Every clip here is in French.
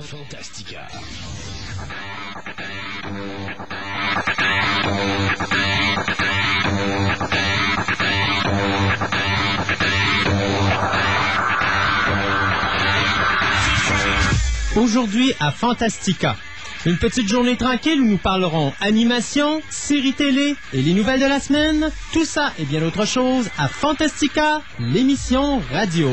Fantastica. Aujourd'hui à Fantastica. Une petite journée tranquille où nous parlerons animation, séries télé et les nouvelles de la semaine. Tout ça et bien d'autres choses à Fantastica, l'émission radio.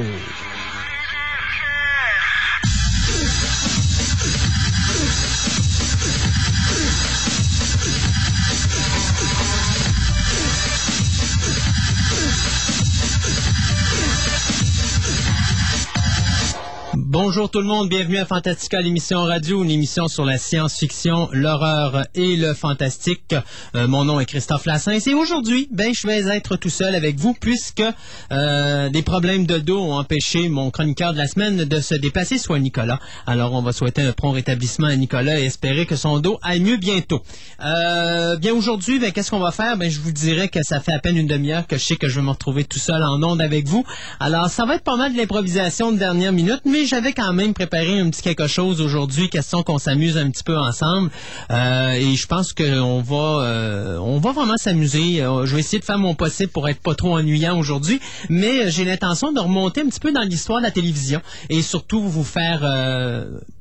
Bonjour tout le monde, bienvenue à Fantastica, l'émission radio, une émission sur la science-fiction, l'horreur et le fantastique. Euh, mon nom est Christophe Lassens et aujourd'hui, ben, je vais être tout seul avec vous puisque euh, des problèmes de dos ont empêché mon chroniqueur de la semaine de se déplacer, soit Nicolas. Alors on va souhaiter un prompt rétablissement à Nicolas et espérer que son dos aille mieux bientôt. Euh, bien aujourd'hui, ben, qu'est-ce qu'on va faire? Ben, je vous dirais que ça fait à peine une demi-heure que je sais que je vais me retrouver tout seul en onde avec vous. Alors ça va être pas mal de l'improvisation de dernière minute, mais j'ai quand même préparé un petit quelque chose aujourd'hui, question qu'on s'amuse un petit peu ensemble. Euh, et je pense qu'on va, euh, on va vraiment s'amuser. Euh, je vais essayer de faire mon possible pour être pas trop ennuyant aujourd'hui, mais j'ai l'intention de remonter un petit peu dans l'histoire de la télévision et surtout vous faire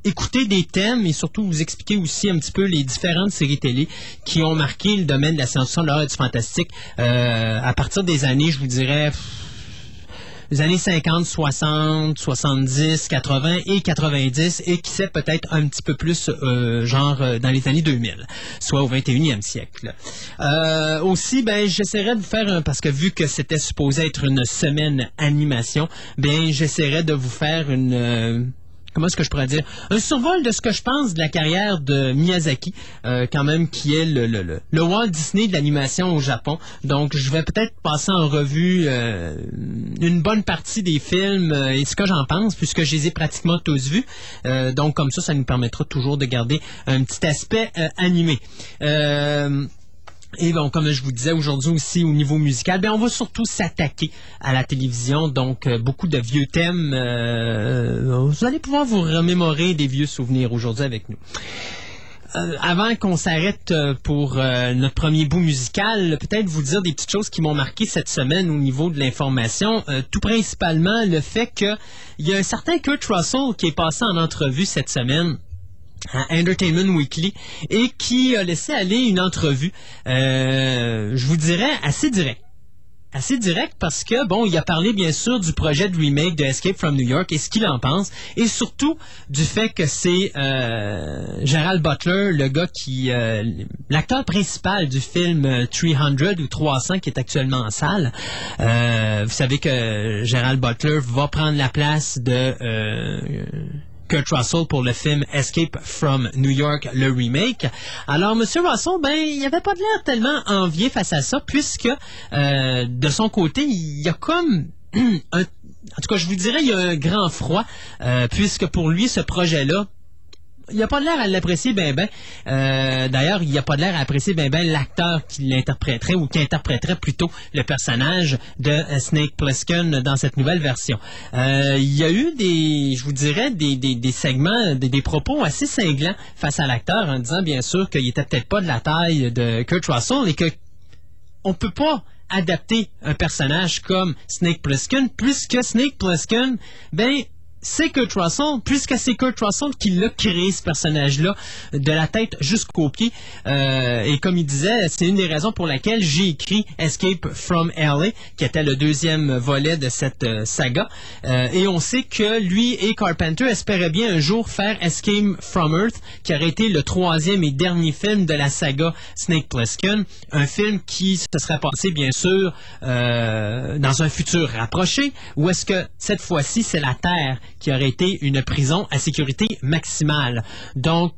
écouter des thèmes et surtout vous expliquer aussi un petit peu les différentes séries télé qui ont marqué le domaine de la science-fiction, et du fantastique à partir des années, je vous dirais les années 50, 60, 70, 80 et 90 et qui sait peut-être un petit peu plus euh, genre euh, dans les années 2000, soit au 21e siècle. Euh, aussi, ben j'essaierai de vous faire un, parce que vu que c'était supposé être une semaine animation, ben j'essaierai de vous faire une comment est-ce que je pourrais dire, un survol de ce que je pense de la carrière de Miyazaki, euh, quand même, qui est le, le, le, Walt Disney de l'animation au Japon. Donc, je vais peut-être passer en revue euh, une bonne partie des films euh, et ce que j'en pense, puisque je les ai pratiquement tous vus. donc, comme ça, ça nous permettra toujours de garder un petit aspect animé. Et bon, comme je vous disais aujourd'hui aussi au niveau musical, ben on va surtout s'attaquer à la télévision, donc euh, beaucoup de vieux thèmes. Euh, vous allez pouvoir vous remémorer des vieux souvenirs aujourd'hui avec nous. Euh, avant qu'on s'arrête pour notre premier bout musical, peut-être vous dire des petites choses qui m'ont marqué cette semaine au niveau de l'information. tout principalement le fait qu'il y a un certain Kurt Russell qui est passé en entrevue cette semaine à Entertainment Weekly et qui a laissé aller une entrevue, euh, je vous dirais, assez directe assez direct parce que bon, il a parlé bien sûr du projet de remake de Escape from New York et ce qu'il en pense et surtout du fait que c'est euh, Gerald Butler, le gars qui euh, l'acteur principal du film 300 ou 300 qui est actuellement en salle. vous savez que Gerald Butler va prendre la place de Kurt Russell pour le film Escape from New York, le remake. Alors, Monsieur Russell, ben, il avait pas de l'air tellement envié face à ça, puisque euh, de son côté, il y a comme un en tout cas, je vous dirais, il y a un grand froid, euh, puisque pour lui, ce projet-là, il a pas l'air à l'apprécier ben ben. Euh, d'ailleurs, il a pas l'air à apprécier ben ben l'acteur qui l'interpréterait ou qui interpréterait plutôt le personnage de euh, Snake Plissken dans cette nouvelle version. Euh, il y a eu des, je vous dirais, des, des, des segments, des, des, propos assez cinglants face à l'acteur en disant bien sûr qu'il était peut-être pas de la taille de Kurt Russell et que on peut pas adapter un personnage comme Snake Plissken puisque Snake Plissken, ben c'est Kurt Russell, puisque c'est Kurt Russell qui l'a créé ce personnage-là, de la tête jusqu'aux pieds. Euh, et comme il disait, c'est une des raisons pour laquelle j'ai écrit Escape from LA, qui était le deuxième volet de cette euh, saga. Euh, et on sait que lui et Carpenter espéraient bien un jour faire Escape from Earth, qui aurait été le troisième et dernier film de la saga Snake Plissken, un film qui se serait passé bien sûr dans un futur rapproché, ou est-ce que cette fois-ci c'est la Terre qui aurait été une prison à sécurité maximale. Donc,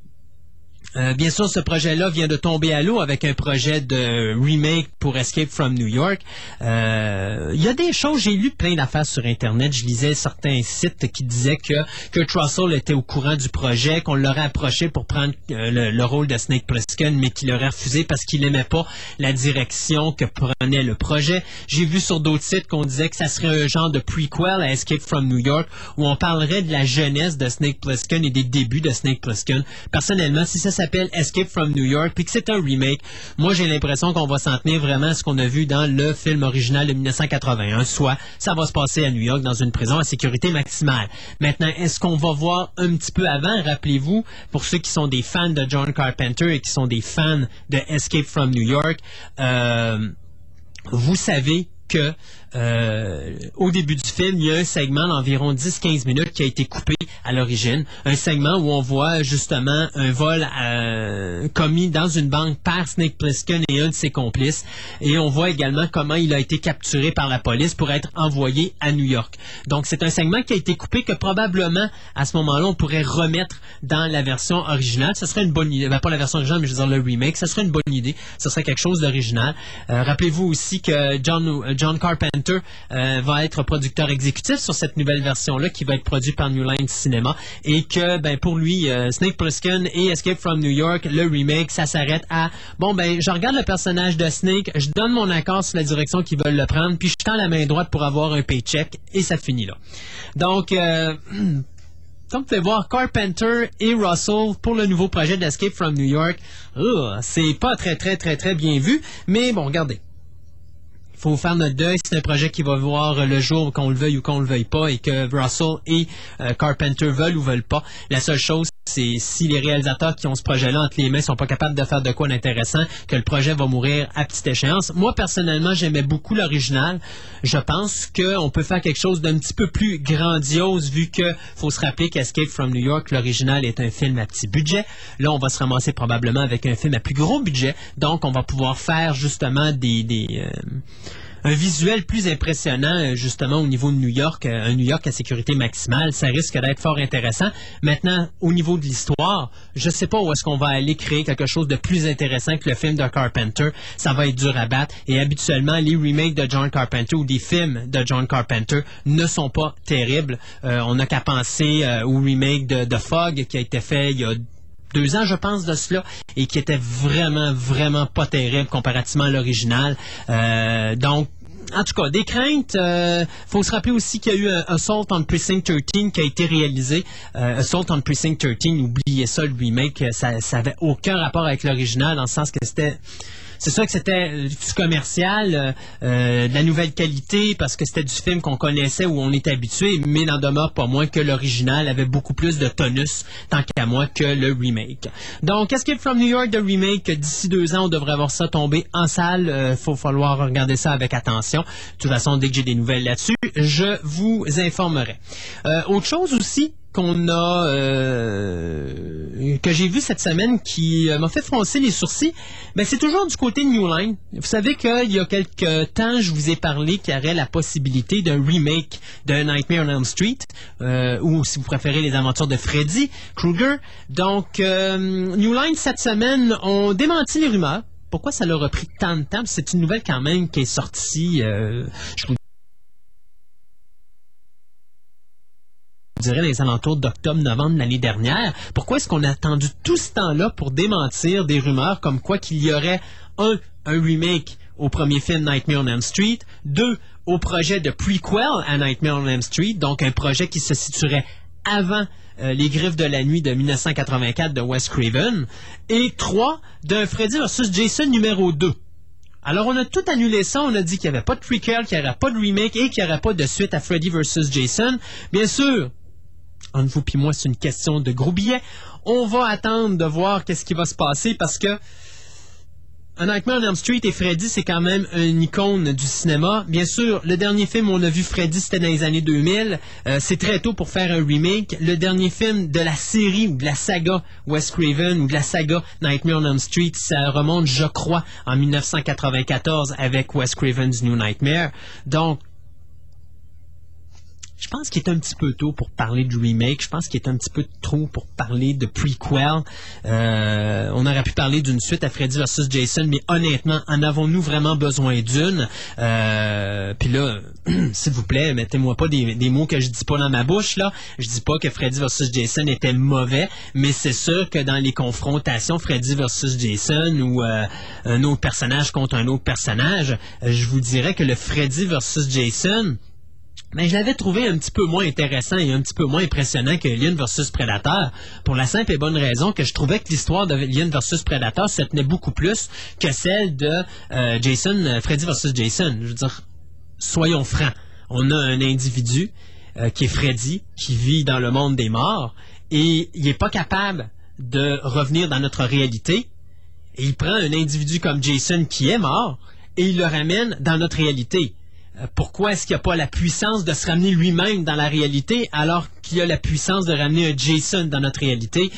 Euh, bien sûr, ce projet-là vient de tomber à l'eau avec un projet de remake pour Escape from New York. Euh, il y a des choses, j'ai lu plein d'affaires sur Internet. Je lisais certains sites qui disaient que Kurt Russell était au courant du projet, qu'on l'aurait approché pour prendre euh, le, rôle de Snake Plissken, mais qu'il aurait refusé parce qu'il n'aimait pas la direction que prenait le projet. J'ai vu sur d'autres sites qu'on disait que ça serait un genre de prequel à Escape from New York où on parlerait de la jeunesse de Snake Plissken et des débuts de Snake Plissken. Personnellement, si ça s'appelle Escape from New York, puis que c'est un remake, moi j'ai l'impression qu'on va s'en tenir vraiment à ce qu'on a vu dans le film original de 1981, soit ça va se passer à New York dans une prison à sécurité maximale. Maintenant, est-ce qu'on va voir un petit peu avant, rappelez-vous, pour ceux qui sont des fans de John Carpenter et qui sont des fans de Escape from New York, euh, vous savez que euh, au début du film, il y a un segment d'environ 10-15 minutes qui a été coupé à l'origine. Un segment où on voit justement un vol euh, commis dans une banque par Snake Plissken et un de ses complices. Et on voit également comment il a été capturé par la police pour être envoyé à New York. Donc c'est un segment qui a été coupé que probablement à ce moment-là on pourrait remettre dans la version originale. Ce serait une bonne idée. Ben, pas la version originale, mais je veux dire le remake. Ce serait une bonne idée. Ce serait quelque chose d'original. Euh, rappelez-vous aussi que John, John Carpenter euh, va être producteur exécutif sur cette nouvelle version-là qui va être produite par New Line Cinema. Et que ben pour lui euh, Snake Plissken et Escape from New York le remake ça s'arrête à bon ben je regarde le personnage de Snake je donne mon accord sur la direction qu'ils veulent le prendre puis je tends la main droite pour avoir un paycheck et ça finit là. Donc euh, Comme vous pouvez voir, Carpenter et Russell pour le nouveau projet d'Escape from New York, c'est pas très très très très bien vu, mais bon, regardez faut faire notre deuil. C'est un projet qui va voir le jour qu'on le veuille ou qu'on le veuille pas et que Russell et euh, Carpenter veulent ou veulent pas. La seule chose, c'est si les réalisateurs qui ont ce projet-là entre les mains sont pas capables de faire de quoi d'intéressant, que le projet va mourir à petite échéance. Moi, personnellement, j'aimais beaucoup l'original. Je pense qu'on peut faire quelque chose d'un petit peu plus grandiose vu que faut se rappeler qu'Escape from New York, l'original est un film à petit budget. Là, on va se ramasser probablement avec un film à plus gros budget. Donc, on va pouvoir faire justement des, des euh, un visuel plus impressionnant euh, justement au niveau de New York, euh, un New York à sécurité maximale, ça risque d'être fort intéressant. Maintenant, au niveau de l'histoire, je ne sais pas où est-ce qu'on va aller créer quelque chose de plus intéressant que le film de Carpenter. Ça va être dur à battre. Et habituellement, les remakes de John Carpenter ou des films de John Carpenter ne sont pas terribles. Euh, on n'a qu'à penser au remake de, de Fog qui a été fait il y a deux ans, je pense, de cela, et qui était vraiment, vraiment pas terrible comparativement à l'original. Euh, donc, en tout cas, des craintes. Euh, faut se rappeler aussi qu'il y a eu un Assault on Precinct 13 qui a été réalisé. Euh, Assault on Precinct 13, oubliez ça, le remake, ça, ça avait aucun rapport avec l'original, dans le sens que c'était c'est sûr que c'était du commercial, euh, euh, de la nouvelle qualité, parce que c'était du film qu'on connaissait ou on était habitué, mais n'en demeure pas moins que l'original avait beaucoup plus de tonus, tant qu'à moi, que le remake. Donc, Escape from New York, de remake, d'ici deux ans, on devrait avoir ça tomber en salle? Euh, faut falloir regarder ça avec attention. De toute façon, dès que j'ai des nouvelles là-dessus, je vous informerai. autre chose aussi, qu'on a euh, que j'ai vu cette semaine qui euh, m'a fait froncer les sourcils, ben c'est toujours du côté New Line. Vous savez qu'il y a quelques temps, je vous ai parlé qu'il y aurait la possibilité d'un remake de Nightmare on Elm Street, euh, ou si vous préférez les aventures de Freddy Krueger. Donc New Line cette semaine ont démenti les rumeurs. Pourquoi ça leur a pris tant de temps? C'est une nouvelle quand même qui est sortie, je vous dirais, les alentours d'octobre-novembre l'année dernière. Pourquoi est-ce qu'on a attendu tout ce temps-là pour démentir des rumeurs comme quoi qu'il y aurait un, un remake au premier film Nightmare on Elm Street, deux, au projet de prequel à Nightmare on Elm Street, donc un projet qui se situerait avant euh, Les Griffes de la Nuit de 1984 de Wes Craven, et trois, d'un Freddy vs. Jason numéro 2. Alors, on a tout annulé ça. On a dit qu'il n'y avait pas de prequel, qu'il n'y aurait pas de remake et qu'il n'y aurait pas de suite à Freddy vs. Jason. Bien sûr, entre vous et moi, c'est une question de gros billets. On va attendre de voir qu'est-ce qui va se passer parce que un Nightmare on Elm Street et Freddy, c'est quand même une icône du cinéma. Bien sûr, le dernier film où on a vu Freddy, c'était dans les années 2000. Euh, c'est très tôt pour faire un remake. Le dernier film de la série ou de la saga Wes Craven ou de la saga Nightmare on Elm Street, ça remonte, je crois, en 1994 avec Wes Craven's New Nightmare. Donc, je pense qu'il est un petit peu tôt pour parler du remake. Je pense qu'il est un petit peu trop pour parler de prequel. Euh, on aurait pu parler d'une suite à Freddy vs Jason, mais honnêtement, en avons-nous vraiment besoin d'une? Euh, Puis là, s'il vous plaît, mettez-moi pas des, mots que je dis pas dans ma bouche là. Je dis pas que Freddy vs Jason était mauvais, mais c'est sûr que dans les confrontations Freddy vs Jason ou euh, un autre personnage contre un autre personnage, je vous dirais que le Freddy vs Jason mais je l'avais trouvé un petit peu moins intéressant et un petit peu moins impressionnant que Alien vs Predator, pour la simple et bonne raison que je trouvais que l'histoire de Alien vs Predator se tenait beaucoup plus que celle de euh, Jason, euh, Freddy vs Jason. Je veux dire, soyons francs, on a un individu euh, qui est Freddy, qui vit dans le monde des morts, et il n'est pas capable de revenir dans notre réalité. Et il prend un individu comme Jason qui est mort et il le ramène dans notre réalité. Euh, pourquoi est-ce qu'il n'y a pas la puissance de se ramener lui-même dans la réalité alors qu'il a la puissance de ramener un Jason dans notre réalité?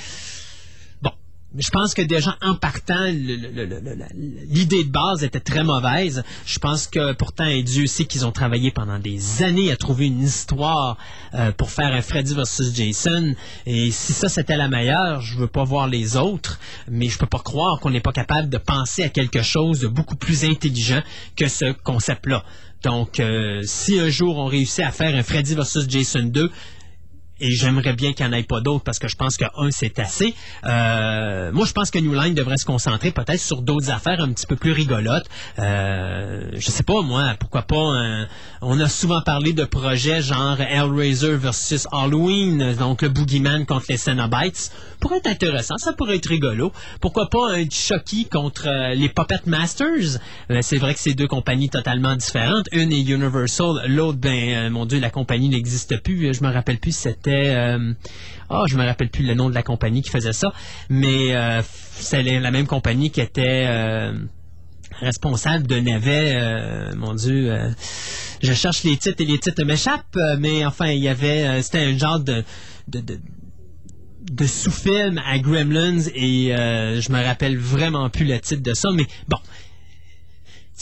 Bon, je pense que déjà en partant, l'idée de base était très mauvaise. Je pense que pourtant, Dieu sait qu'ils ont travaillé pendant des années à trouver une histoire euh, pour faire un Freddy versus Jason. Et si ça c'était la meilleure, je veux pas voir les autres, mais je peux pas croire qu'on n'est pas capable de penser à quelque chose de beaucoup plus intelligent que ce concept-là. Donc, euh, si un jour on réussit à faire un Freddy vs. Jason 2, et j'aimerais bien qu'il n'y en ait pas d'autres parce que je pense que un c'est assez. Euh, moi, je pense que New Line devrait se concentrer peut-être sur d'autres affaires un petit peu plus rigolotes. Euh, je sais pas moi, pourquoi pas. on a souvent parlé de projets genre Hellraiser versus Halloween, donc le Boogeyman contre les Cenobites. Pourrait être intéressant, ça pourrait être rigolo. Pourquoi pas un Chucky contre euh, les Puppet Masters? Euh, C'est vrai que c'est deux compagnies totalement différentes. Une est Universal, l'autre, ben mon Dieu, la compagnie n'existe plus. Je me rappelle plus si c'était oh, je me rappelle plus le nom de la compagnie qui faisait ça, mais euh, c'est la même compagnie qui était euh, responsable de navet, mon Dieu, je cherche les titres et les titres m'échappent, mais enfin, il y avait, c'était un genre de, de, sous-film à Gremlins et je me rappelle vraiment plus le titre de ça, mais bon,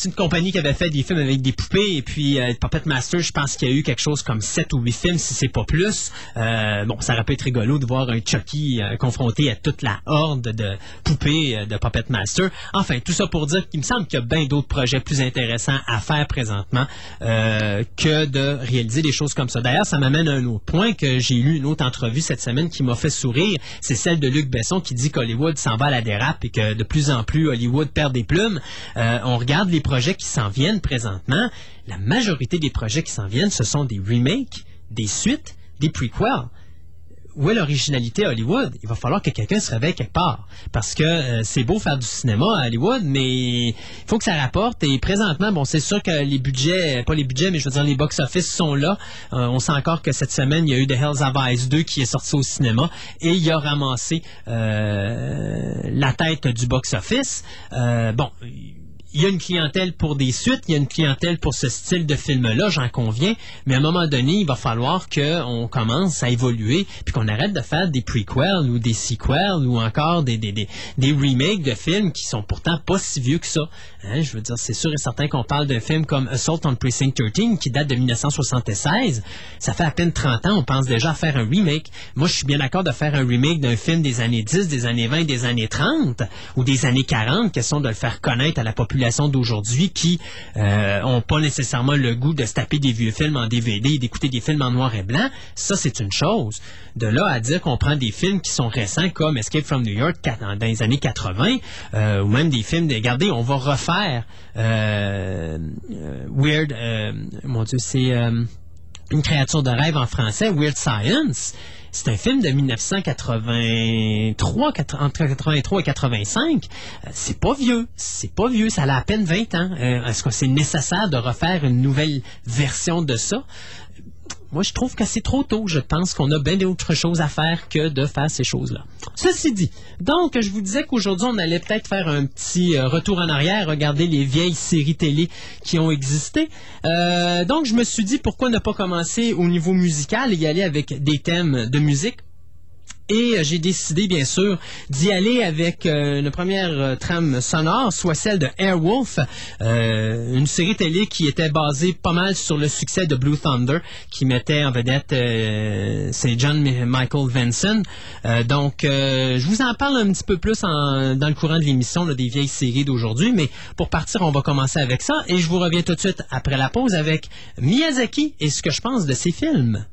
c'est une compagnie qui avait fait des films avec des poupées et puis euh, Puppet Master, je pense qu'il y a eu quelque chose comme 7 ou 8 films si c'est pas plus. Euh, bon, ça aurait pu être rigolo de voir un Chucky euh, confronté à toute la horde de poupées de Puppet Master. Enfin, tout ça pour dire qu'il me semble qu'il y a bien d'autres projets plus intéressants à faire présentement que de réaliser des choses comme ça. D'ailleurs, ça m'amène à un autre point que j'ai lu une autre entrevue cette semaine qui m'a fait sourire. C'est celle de Luc Besson qui dit qu'Hollywood s'en va à la dérape et que de plus en plus Hollywood perd des plumes. on regarde les projets qui s'en viennent présentement, la majorité des projets qui s'en viennent, ce sont des remakes, des suites, des prequels où est l'originalité à Hollywood? Il va falloir que quelqu'un se réveille quelque part. Parce que euh, c'est beau faire du cinéma à Hollywood, mais il faut que ça rapporte. Et présentement, bon, c'est sûr que les budgets, pas les budgets, mais je veux dire, les box-office sont là. Euh, on sait encore que cette semaine, il y a eu The Hells of Ice 2 qui est sorti au cinéma et il a ramassé euh, la tête du box-office. bon, il y a une clientèle pour des suites, il y a une clientèle pour ce style de film-là, j'en conviens, mais à un moment donné, il va falloir qu'on commence à évoluer, puis qu'on arrête de faire des prequels ou des sequels ou encore des, des, des, des remakes de films qui sont pourtant pas si vieux que ça. Hein, je veux dire, c'est sûr et certain qu'on parle d'un film comme Assault on Precinct 13 qui date de 1976. Ça fait à peine 30 ans, on pense déjà à faire un remake. Moi, je suis bien d'accord de faire un remake d'un film des années 10, des années 20, des années 30 ou des années 40, question de le faire connaître à la population d'aujourd'hui qui euh, ont pas nécessairement le goût de se taper des vieux films en DVD et d'écouter des films en noir et blanc, ça c'est une chose. De là à dire qu'on prend des films qui sont récents comme Escape from New York dans les années 80 euh, ou même des films de regardez, on va refaire euh, Weird mon dieu, c'est une créature de rêve en français, Weird Science. C'est un film de 1983, entre 83 et 85. Euh, c'est pas vieux. C'est pas vieux. Ça a à peine 20 ans. Euh, est-ce que c'est nécessaire de refaire une nouvelle version de ça? Moi, je trouve que c'est trop tôt. Je pense qu'on a bien d'autres choses à faire que de faire ces choses-là. Ceci dit, donc, je vous disais qu'aujourd'hui, on allait peut-être faire un petit euh, retour en arrière, regarder les vieilles séries télé qui ont existé. Euh, donc, je me suis dit, pourquoi ne pas commencer au niveau musical et y aller avec des thèmes de musique et euh, j'ai décidé bien sûr d'y aller avec euh, une première euh, trame sonore, soit celle de Airwolf, une série télé qui était basée pas mal sur le succès de Blue Thunder, qui mettait en vedette euh, c'est John Mi- Michael Vinson. Euh, donc je vous en parle un petit peu plus dans le courant de l'émission des vieilles séries d'aujourd'hui, mais pour partir on va commencer avec ça et je vous reviens tout de suite après la pause avec Miyazaki et ce que je pense de ses films.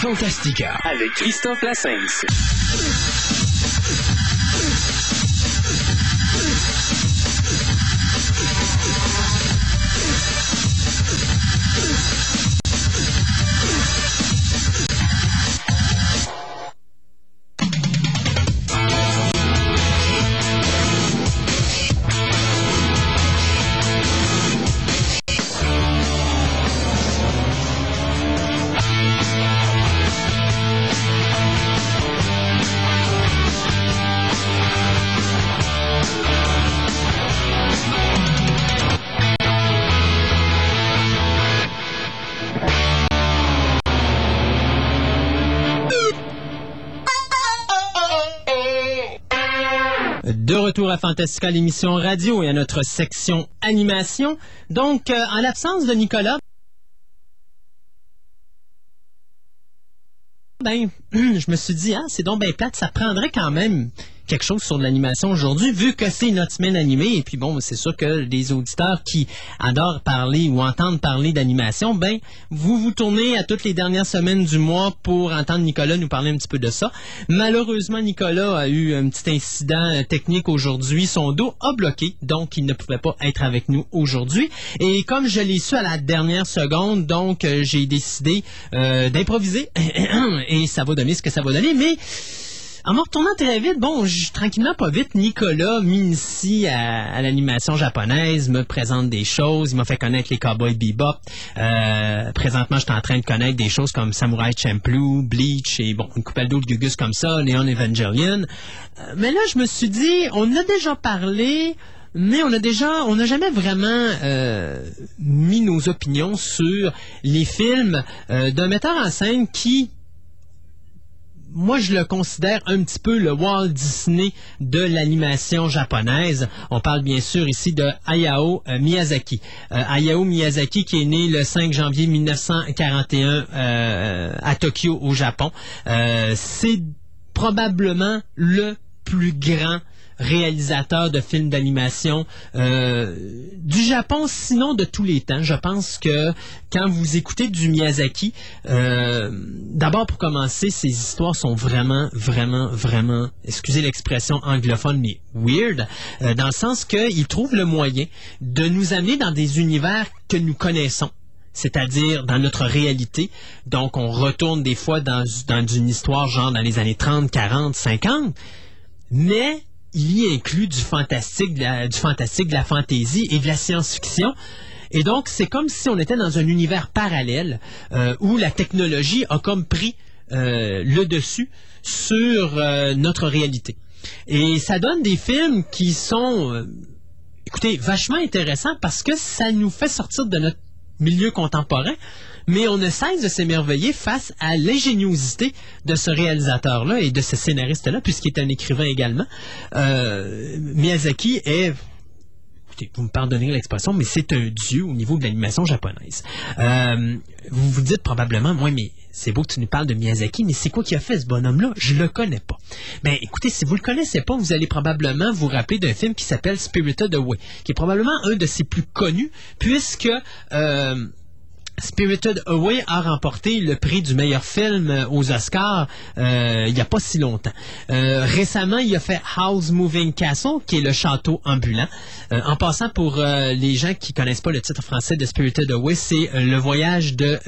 Fantastica. avec Christophe Lassens. Retour à Fantastica, l'émission radio et à notre section animation. Donc, euh, en l'absence de Nicolas, ben, je me suis dit, ah, c'est donc bien plate, ça prendrait quand même quelque chose sur l'animation aujourd'hui, vu que c'est notre semaine animée. Et puis bon, c'est sûr que les auditeurs qui adorent parler ou entendre parler d'animation, ben, vous vous tournez à toutes les dernières semaines du mois pour entendre Nicolas nous parler un petit peu de ça. Malheureusement, Nicolas a eu un petit incident technique aujourd'hui. Son dos a bloqué, donc il ne pouvait pas être avec nous aujourd'hui. Et comme je l'ai su à la dernière seconde, donc euh, j'ai décidé euh, d'improviser et ça va donner ce que ça va donner. Mais en me retournant très vite, bon, je, tranquillement, pas vite, Nicolas m'initie à, à l'animation japonaise, me présente des choses, il m'a fait connaître les Cowboys Bebop. Euh, présentement, je suis en train de connaître des choses comme Samurai Champloo, Bleach et bon, une couple d'autres gugus comme ça, Neon Evangelion. Euh, mais là, je me suis dit, on a déjà parlé mais on a déjà, on n'a jamais vraiment euh, mis nos opinions sur les films euh, d'un metteur en scène qui, moi, je le considère un petit peu le Walt Disney de l'animation japonaise. On parle bien sûr ici de Hayao euh, Miyazaki. Euh, Hayao Miyazaki qui est né le 5 janvier 1941 euh, à Tokyo, au Japon. Euh, C'est probablement le plus grand réalisateur de films d'animation euh, du Japon, sinon de tous les temps. Je pense que quand vous écoutez du Miyazaki, euh, d'abord pour commencer, ses histoires sont vraiment, vraiment, vraiment, excusez l'expression anglophone, mais weird, euh, dans le sens qu'il trouve le moyen de nous amener dans des univers que nous connaissons c'est-à-dire dans notre réalité. Donc, on retourne des fois dans, dans une histoire genre dans les années 30, 40, 50, mais il y inclut du fantastique, de la, du fantastique, de la fantaisie et de la science-fiction. Et donc, c'est comme si on était dans un univers parallèle euh, où la technologie a comme pris euh, le dessus sur euh, notre réalité. Et ça donne des films qui sont, écoutez, vachement intéressants parce que ça nous fait sortir de notre milieu contemporain, mais on ne cesse de s'émerveiller face à l'ingéniosité de ce réalisateur-là et de ce scénariste-là, puisqu'il est un écrivain également. Euh, Miyazaki est vous me pardonnez l'expression, mais c'est un dieu au niveau de l'animation japonaise. Euh, vous vous dites probablement, moi, mais c'est beau que tu nous parles de Miyazaki, mais c'est quoi qui a fait ce bonhomme-là? Je le connais pas. Ben, écoutez, si vous le connaissez pas, vous allez probablement vous rappeler d'un film qui s'appelle Spirited Away, qui est probablement un de ses plus connus, puisque euh, Spirited Away a remporté le prix du meilleur film euh, aux Oscars euh, il n'y a pas si longtemps. Euh, récemment, il a fait House Moving Castle, qui est le château ambulant. Euh, en passant pour euh, les gens qui connaissent pas le titre français de Spirited Away, c'est euh, le voyage de.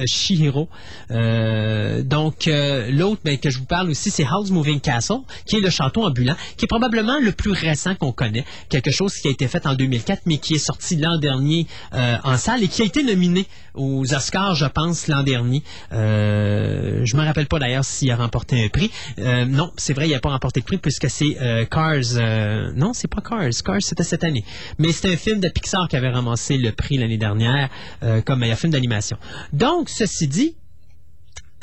Euh, donc l'autre ben, que je vous parle aussi, c'est House Moving Castle, qui est le château ambulant, qui est probablement le plus récent qu'on connaît. Quelque chose qui a été fait en 2004, mais qui est sorti l'an dernier en salle et qui a été nominé aux je pense, l'an dernier. Euh, je me rappelle pas d'ailleurs s'il a remporté un prix. Euh, non, c'est vrai, il n'a pas remporté de prix puisque c'est euh, Cars. euh, non, c'est pas Cars. Cars, c'était cette année. Mais c'est un film de Pixar qui avait ramassé le prix l'année dernière comme meilleur film d'animation. Donc, ceci dit,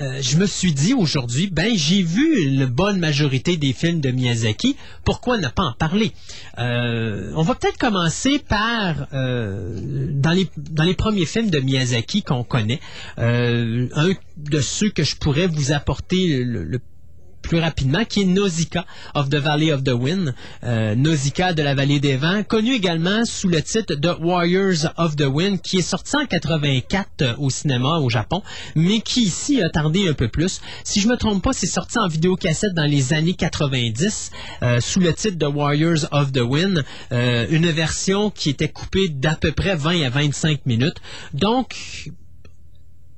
euh, je me suis dit aujourd'hui, ben j'ai vu une bonne majorité des films de Miyazaki. Pourquoi ne pas en parler? Euh, On va peut-être commencer par euh, dans les premiers films de Miyazaki qu'on connaît. Un de ceux que je pourrais vous apporter le, le plus rapidement, qui est Nausicaa of the Valley of the Wind, euh, Nausicaa de la vallée des vents, connu également sous le titre de Warriors of the Wind, qui est sorti en 84 euh, au cinéma au Japon, mais qui ici a tardé un peu plus. Si je me trompe pas, c'est sorti en vidéocassette dans les années 90 euh, sous le titre de Warriors of the Wind, euh, une version qui était coupée d'à peu près 20 à 25 minutes. Donc,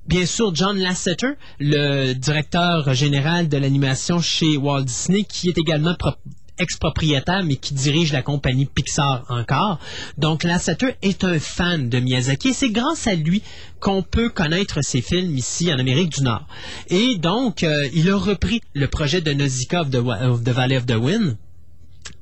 Bien sûr, John Lasseter, le directeur général de l'animation chez Walt Disney, qui est également pro- ex-propriétaire, mais qui dirige la compagnie Pixar encore. Donc, Lasseter est un fan de Miyazaki et c'est grâce à lui qu'on peut connaître ses films ici en Amérique du Nord. Et donc, euh, il a repris le projet de Nausicaa of the, of Valley of the Wind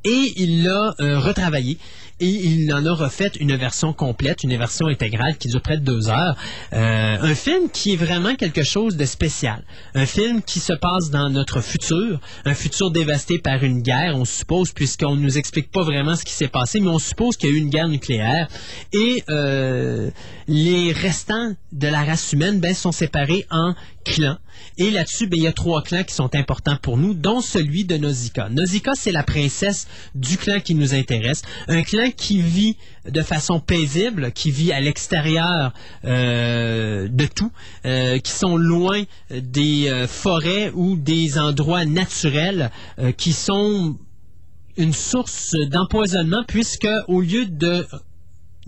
et il l'a euh, retravaillé et il en a refait une version complète, une version intégrale qui dure près de deux heures. Euh, un film qui est vraiment quelque chose de spécial. Un film qui se passe dans notre futur, un futur dévasté par une guerre, on suppose, puisqu'on ne nous explique pas vraiment ce qui s'est passé, mais on suppose qu'il y a eu une guerre nucléaire. Et euh, les restants de la race humaine ben, sont séparés en clans. Et là-dessus, ben, il y a trois clans qui sont importants pour nous, dont celui de Nausicaa. Nausicaa, c'est la princesse du clan qui nous intéresse. Un clan qui vit de façon paisible, qui vit à l'extérieur euh, de tout, euh, qui sont loin des euh, forêts ou des endroits naturels euh, qui sont une source d'empoisonnement puisque au lieu de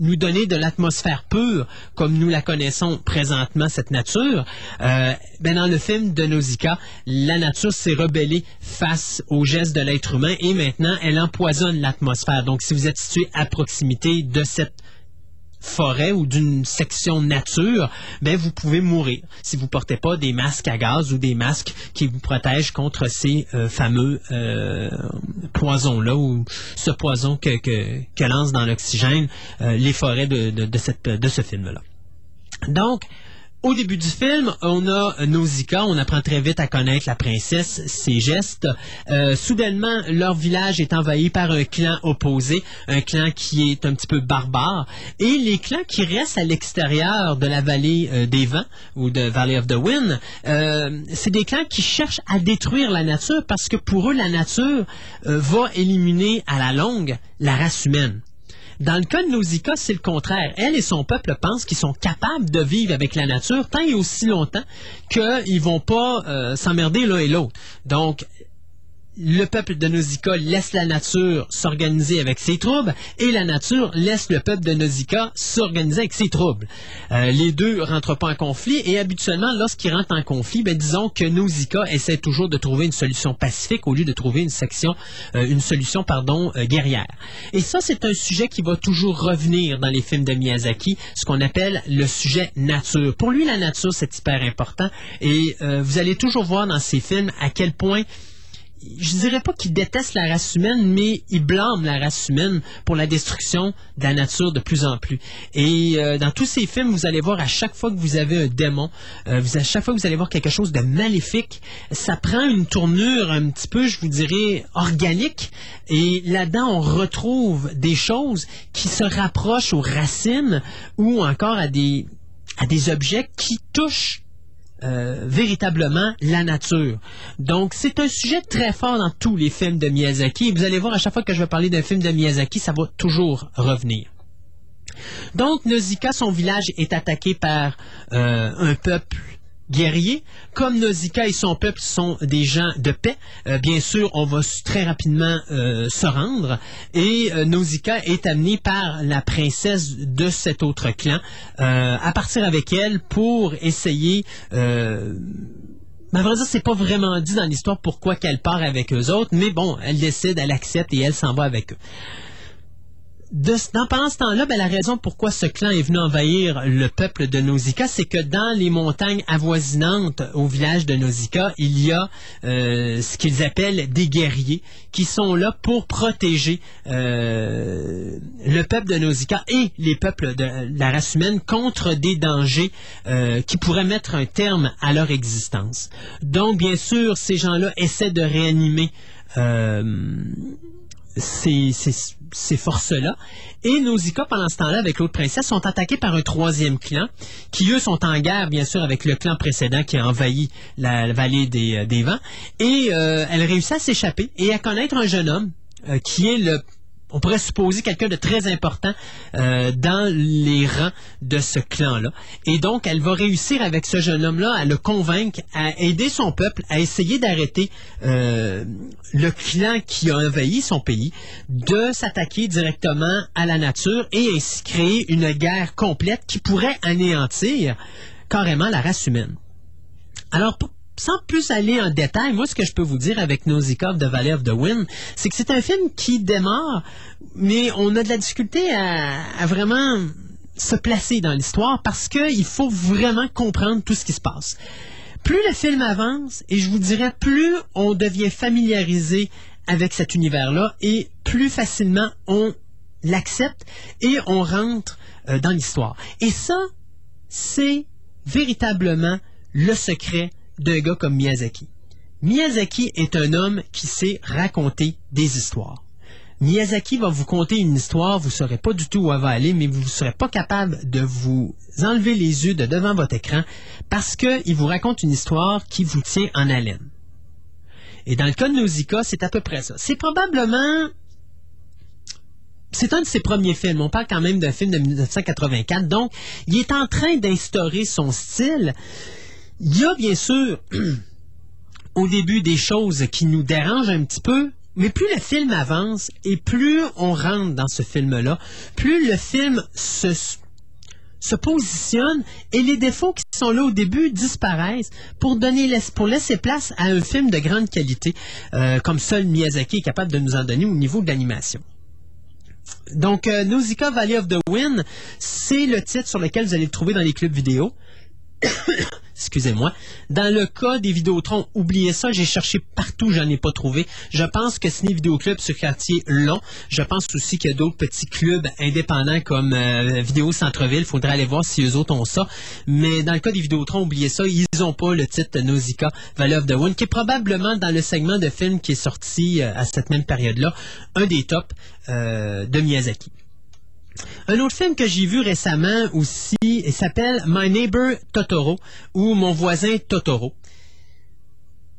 nous donner de l'atmosphère pure, comme nous la connaissons présentement, cette nature, euh, ben dans le film de Nausicaa, la nature s'est rebellée face aux gestes de l'être humain et maintenant elle empoisonne l'atmosphère. Donc si vous êtes situé à proximité de cette forêt ou d'une section nature, ben vous pouvez mourir si vous portez pas des masques à gaz ou des masques qui vous protègent contre ces euh, fameux euh, poisons là ou ce poison que, que, lance dans l'oxygène euh, les forêts de, de, de ce film là. Donc, au début du film, on a Nausicaa, on apprend très vite à connaître la princesse, ses gestes. Euh, soudainement, leur village est envahi par un clan opposé, un clan qui est un petit peu barbare. Et les clans qui restent à l'extérieur de la vallée euh, des vents, ou de Valley of the Wind, euh, c'est des clans qui cherchent à détruire la nature parce que pour eux, la nature euh, va éliminer à la longue la race humaine. Dans le cas de Nausicaa, c'est le contraire. Elle et son peuple pensent qu'ils sont capables de vivre avec la nature tant et aussi longtemps qu'ils vont pas euh, s'emmerder l'un et l'autre. Donc, le peuple de Nausicaa laisse la nature s'organiser avec ses troubles et la nature laisse le peuple de Nausicaa s'organiser avec ses troubles. Euh, les deux rentrent pas en conflit et habituellement, lorsqu'ils rentrent en conflit, ben, disons que Nausicaa essaie toujours de trouver une solution pacifique au lieu de trouver une section, euh, une solution, pardon, euh, guerrière. Et ça, c'est un sujet qui va toujours revenir dans les films de Miyazaki, ce qu'on appelle le sujet nature. Pour lui, la nature, c'est hyper important et vous allez toujours voir dans ces films à quel point je dirais pas qu'il déteste la race humaine, mais il blâme la race humaine pour la destruction de la nature de plus en plus. Et euh, dans tous ces films, vous allez voir à chaque fois que vous avez un démon, euh, à chaque fois que vous allez voir quelque chose de maléfique, ça prend une tournure un petit peu, je vous dirais, organique. Et là-dedans, on retrouve des choses qui se rapprochent aux racines ou encore à des à des objets qui touchent euh, véritablement la nature. Donc, c'est un sujet très fort dans tous les films de Miyazaki. Et vous allez voir, à chaque fois que je vais parler d'un film de Miyazaki, ça va toujours revenir. Donc, Nausicaa, son village est attaqué par euh, un peuple guerrier. Comme Nausicaa et son peuple sont des gens de paix, euh, bien sûr, on va très rapidement euh, se rendre. Et euh, Nausicaa est amenée par la princesse de cet autre clan euh, à partir avec elle pour essayer... Mais à vrai dire, c'est pas vraiment dit dans l'histoire pourquoi qu'elle part avec eux autres, mais bon, elle décide, elle accepte et elle s'en va avec eux de, dans, ce temps-là, ben, la raison pourquoi ce clan est venu envahir le peuple de Nausicaa, c'est que dans les montagnes avoisinantes au village de Nausicaa, il y a euh, ce qu'ils appellent des guerriers qui sont là pour protéger euh, le peuple de Nausicaa et les peuples de la race humaine contre des dangers euh, qui pourraient mettre un terme à leur existence. Donc, bien sûr, ces gens-là essaient de réanimer ces, ces, ces forces-là. Et Nausicaa, pendant ce temps-là, avec l'autre princesse, sont attaqués par un troisième clan, qui eux sont en guerre, bien sûr, avec le clan précédent qui a envahi la, la vallée des, euh, des vents. Et euh, elle réussit à s'échapper et à connaître un jeune homme euh, qui est le on pourrait supposer quelqu'un de très important euh, dans les rangs de ce clan-là. Et donc, elle va réussir avec ce jeune homme-là à le convaincre, à aider son peuple, à essayer d'arrêter euh, le clan qui a envahi son pays, de s'attaquer directement à la nature et ainsi créer une guerre complète qui pourrait anéantir carrément la race humaine. Alors, sans plus aller en détail, moi, ce que je peux vous dire avec Nausicaa de Valley of the Wind, c'est que c'est un film qui démarre, mais on a de la difficulté à, vraiment se placer dans l'histoire parce qu'il faut vraiment comprendre tout ce qui se passe. Plus le film avance, et je vous dirais, plus on devient familiarisé avec cet univers-là, et plus facilement on l'accepte et on rentre euh, dans l'histoire. Et ça, c'est véritablement le secret d'un gars comme Miyazaki. Miyazaki est un homme qui sait raconter des histoires. Miyazaki va vous conter une histoire, vous ne saurez pas du tout où elle va aller, mais vous ne serez pas capable de vous enlever les yeux de devant votre écran parce qu'il vous raconte une histoire qui vous tient en haleine. Et dans le cas de Nausicaa, c'est à peu près ça. C'est probablement c'est un de ses premiers films. On parle quand même d'un film de 1984. Donc, il est en train d'instaurer son style. Il y a bien sûr au début des choses qui nous dérangent un petit peu, mais plus le film avance et plus on rentre dans ce film-là, plus le film se, positionne et les défauts qui sont là au début disparaissent pour donner laisser place à un film de grande qualité euh, comme seul Miyazaki est capable de nous en donner au niveau de l'animation. Donc, euh, Valley of the Wind, c'est le titre sur lequel vous allez le trouver dans les clubs vidéo. Excusez-moi. Dans le cas des Vidéotrons, oubliez ça, j'ai cherché partout, j'en ai pas trouvé. Je pense que Ciné Vidéoclub sur quartier long. Je pense aussi qu'il y a d'autres petits clubs indépendants comme euh, Vidéo Centre-Ville. Faudrait aller voir si eux autres ont ça. Mais dans le cas des Vidéotrons, oubliez ça, ils ont pas le titre Nausicaa Valley of the Wind, qui est probablement dans le segment de film qui est sorti euh, à cette même période-là, un des tops euh, de Miyazaki. Un autre film que j'ai vu récemment aussi, s'appelle My Neighbor Totoro ou Mon voisin Totoro.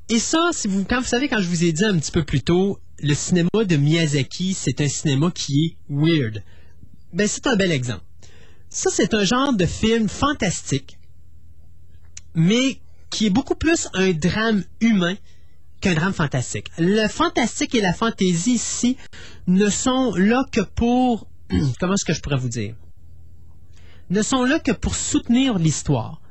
Et ça, si vous, quand vous savez, quand je vous ai dit un petit peu plus tôt, le cinéma de Miyazaki, c'est un cinéma qui est weird. Ben, c'est un bel exemple. Ça, c'est un genre de film fantastique, mais qui est beaucoup plus un drame humain qu'un drame fantastique. Le fantastique et la fantaisie ici ne sont là que pour comment est-ce que je pourrais vous dire, ne sont là que pour soutenir l'histoire,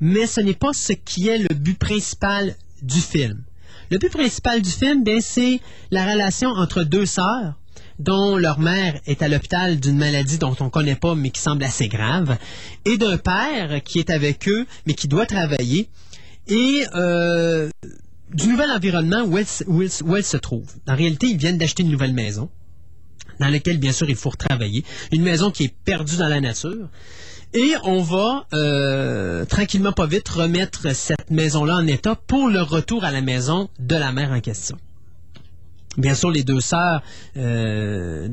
mais ce n'est pas ce qui est le but principal du film. Le but principal du film, bien, c'est la relation entre deux sœurs dont leur mère est à l'hôpital d'une maladie dont on ne connaît pas mais qui semble assez grave, et d'un père qui est avec eux mais qui doit travailler, et euh, du nouvel environnement où où elle se trouvent. En réalité, ils viennent d'acheter une nouvelle maison dans lequel, bien sûr, il faut retravailler. Une maison qui est perdue dans la nature. Et on va euh, tranquillement, pas vite, remettre cette maison-là en état pour le retour à la maison de la mère en question. Bien sûr, les deux sœurs, euh,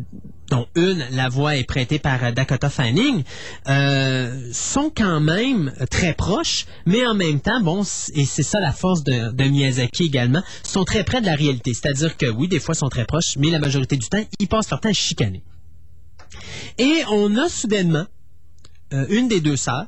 dont une, la voix est prêtée par Dakota Fanning, euh, sont quand même très proches, mais en même temps, bon, et c'est ça la force de, Miyazaki également, sont très près de la réalité. C'est-à-dire que oui, des fois, sont très proches, mais la majorité du temps, ils passent leur temps à chicaner. Et on a soudainement euh, une des deux sœurs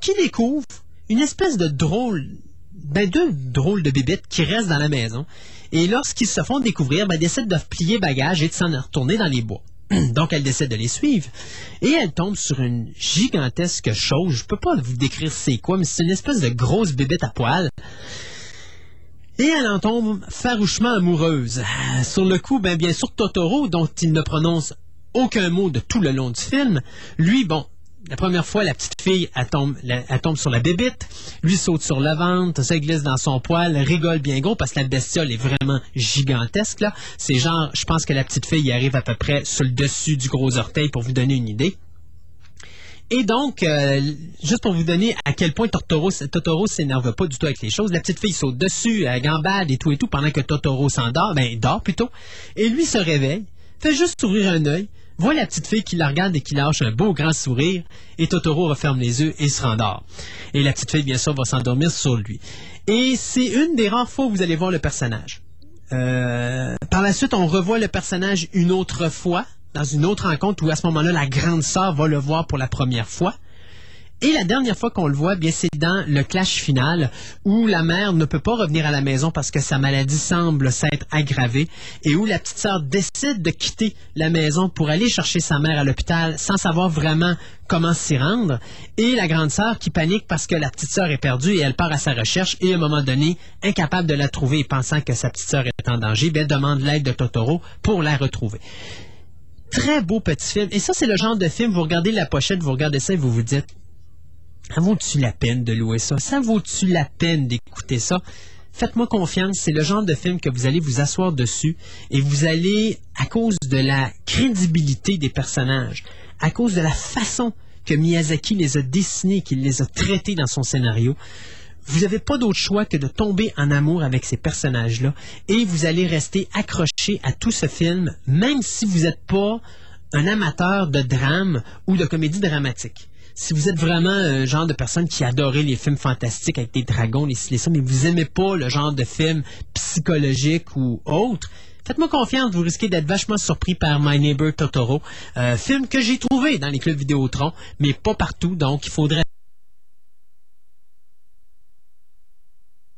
qui découvre une espèce de drôle, ben deux drôles de bébites qui restent dans la maison et lorsqu'ils se font découvrir, ben, décident de plier bagage et de s'en retourner dans les bois. Donc, elle décide de les suivre. Et elle tombe sur une gigantesque chose. Je peux pas vous décrire c'est quoi, mais c'est une espèce de grosse bébête à poil. Et elle en tombe farouchement amoureuse. Sur le coup, ben, bien sûr, Totoro, dont il ne prononce aucun mot de tout le long du film, lui, bon, la première fois, la petite fille, elle tombe, sur la bébite, lui saute sur le ventre, se glisse dans son poil, rigole bien gros parce que la bestiole est vraiment gigantesque. là. C'est genre, je pense que la petite fille arrive à peu près sur le dessus du gros orteil pour vous donner une idée. Et donc, euh, juste pour vous donner à quel point Totoro, Totoro s'énerve pas du tout avec les choses, la petite fille saute dessus, elle gambade et tout et tout pendant que Totoro s'endort, ben dort plutôt, et lui se réveille, fait juste ouvrir un œil, voit la petite fille qui la regarde et qui lâche un beau grand sourire, et Totoro referme les yeux et se rendort. Et la petite fille, bien sûr, va s'endormir sur lui. Et c'est une des rares fois où vous allez voir le personnage. Euh, par la suite, on revoit le personnage une autre fois, dans une autre rencontre où à ce moment-là, la grande sœur va le voir pour la première fois. Et la dernière fois qu'on le voit, bien c'est dans le clash final où la mère ne peut pas revenir à la maison parce que sa maladie semble s'être aggravée et où la petite sœur décide de quitter la maison pour aller chercher sa mère à l'hôpital sans savoir vraiment comment s'y rendre. Et la grande sœur qui panique parce que la petite sœur est perdue et elle part à sa recherche et à un moment donné, incapable de la trouver et pensant que sa petite sœur est en danger, bien, demande l'aide de Totoro pour la retrouver très beau petit film. Et ça, c'est le genre de film, vous regardez la pochette, vous regardez ça et vous vous dites, ça vaut-tu la peine de louer ça? Ça vaut-tu la peine d'écouter ça? Faites-moi confiance, c'est le genre de film que vous allez vous asseoir dessus et vous allez, à cause de la crédibilité des personnages, à cause de la façon que Miyazaki les a dessinés, qu'il les a traités dans son scénario, vous n'avez pas d'autre choix que de tomber en amour avec ces personnages-là et vous allez rester accroché à tout ce film, même si vous n'êtes pas un amateur de drame ou de comédie dramatique. Si vous êtes vraiment un genre de personne qui adorait les films fantastiques avec des dragons, les les ça, mais vous aimez pas le genre de film psychologique ou autre, Faites-moi confiance, vous risquez d'être vachement surpris par My Neighbor Totoro, euh, film que j'ai trouvé dans les clubs Vidéotron, mais pas partout, donc il faudrait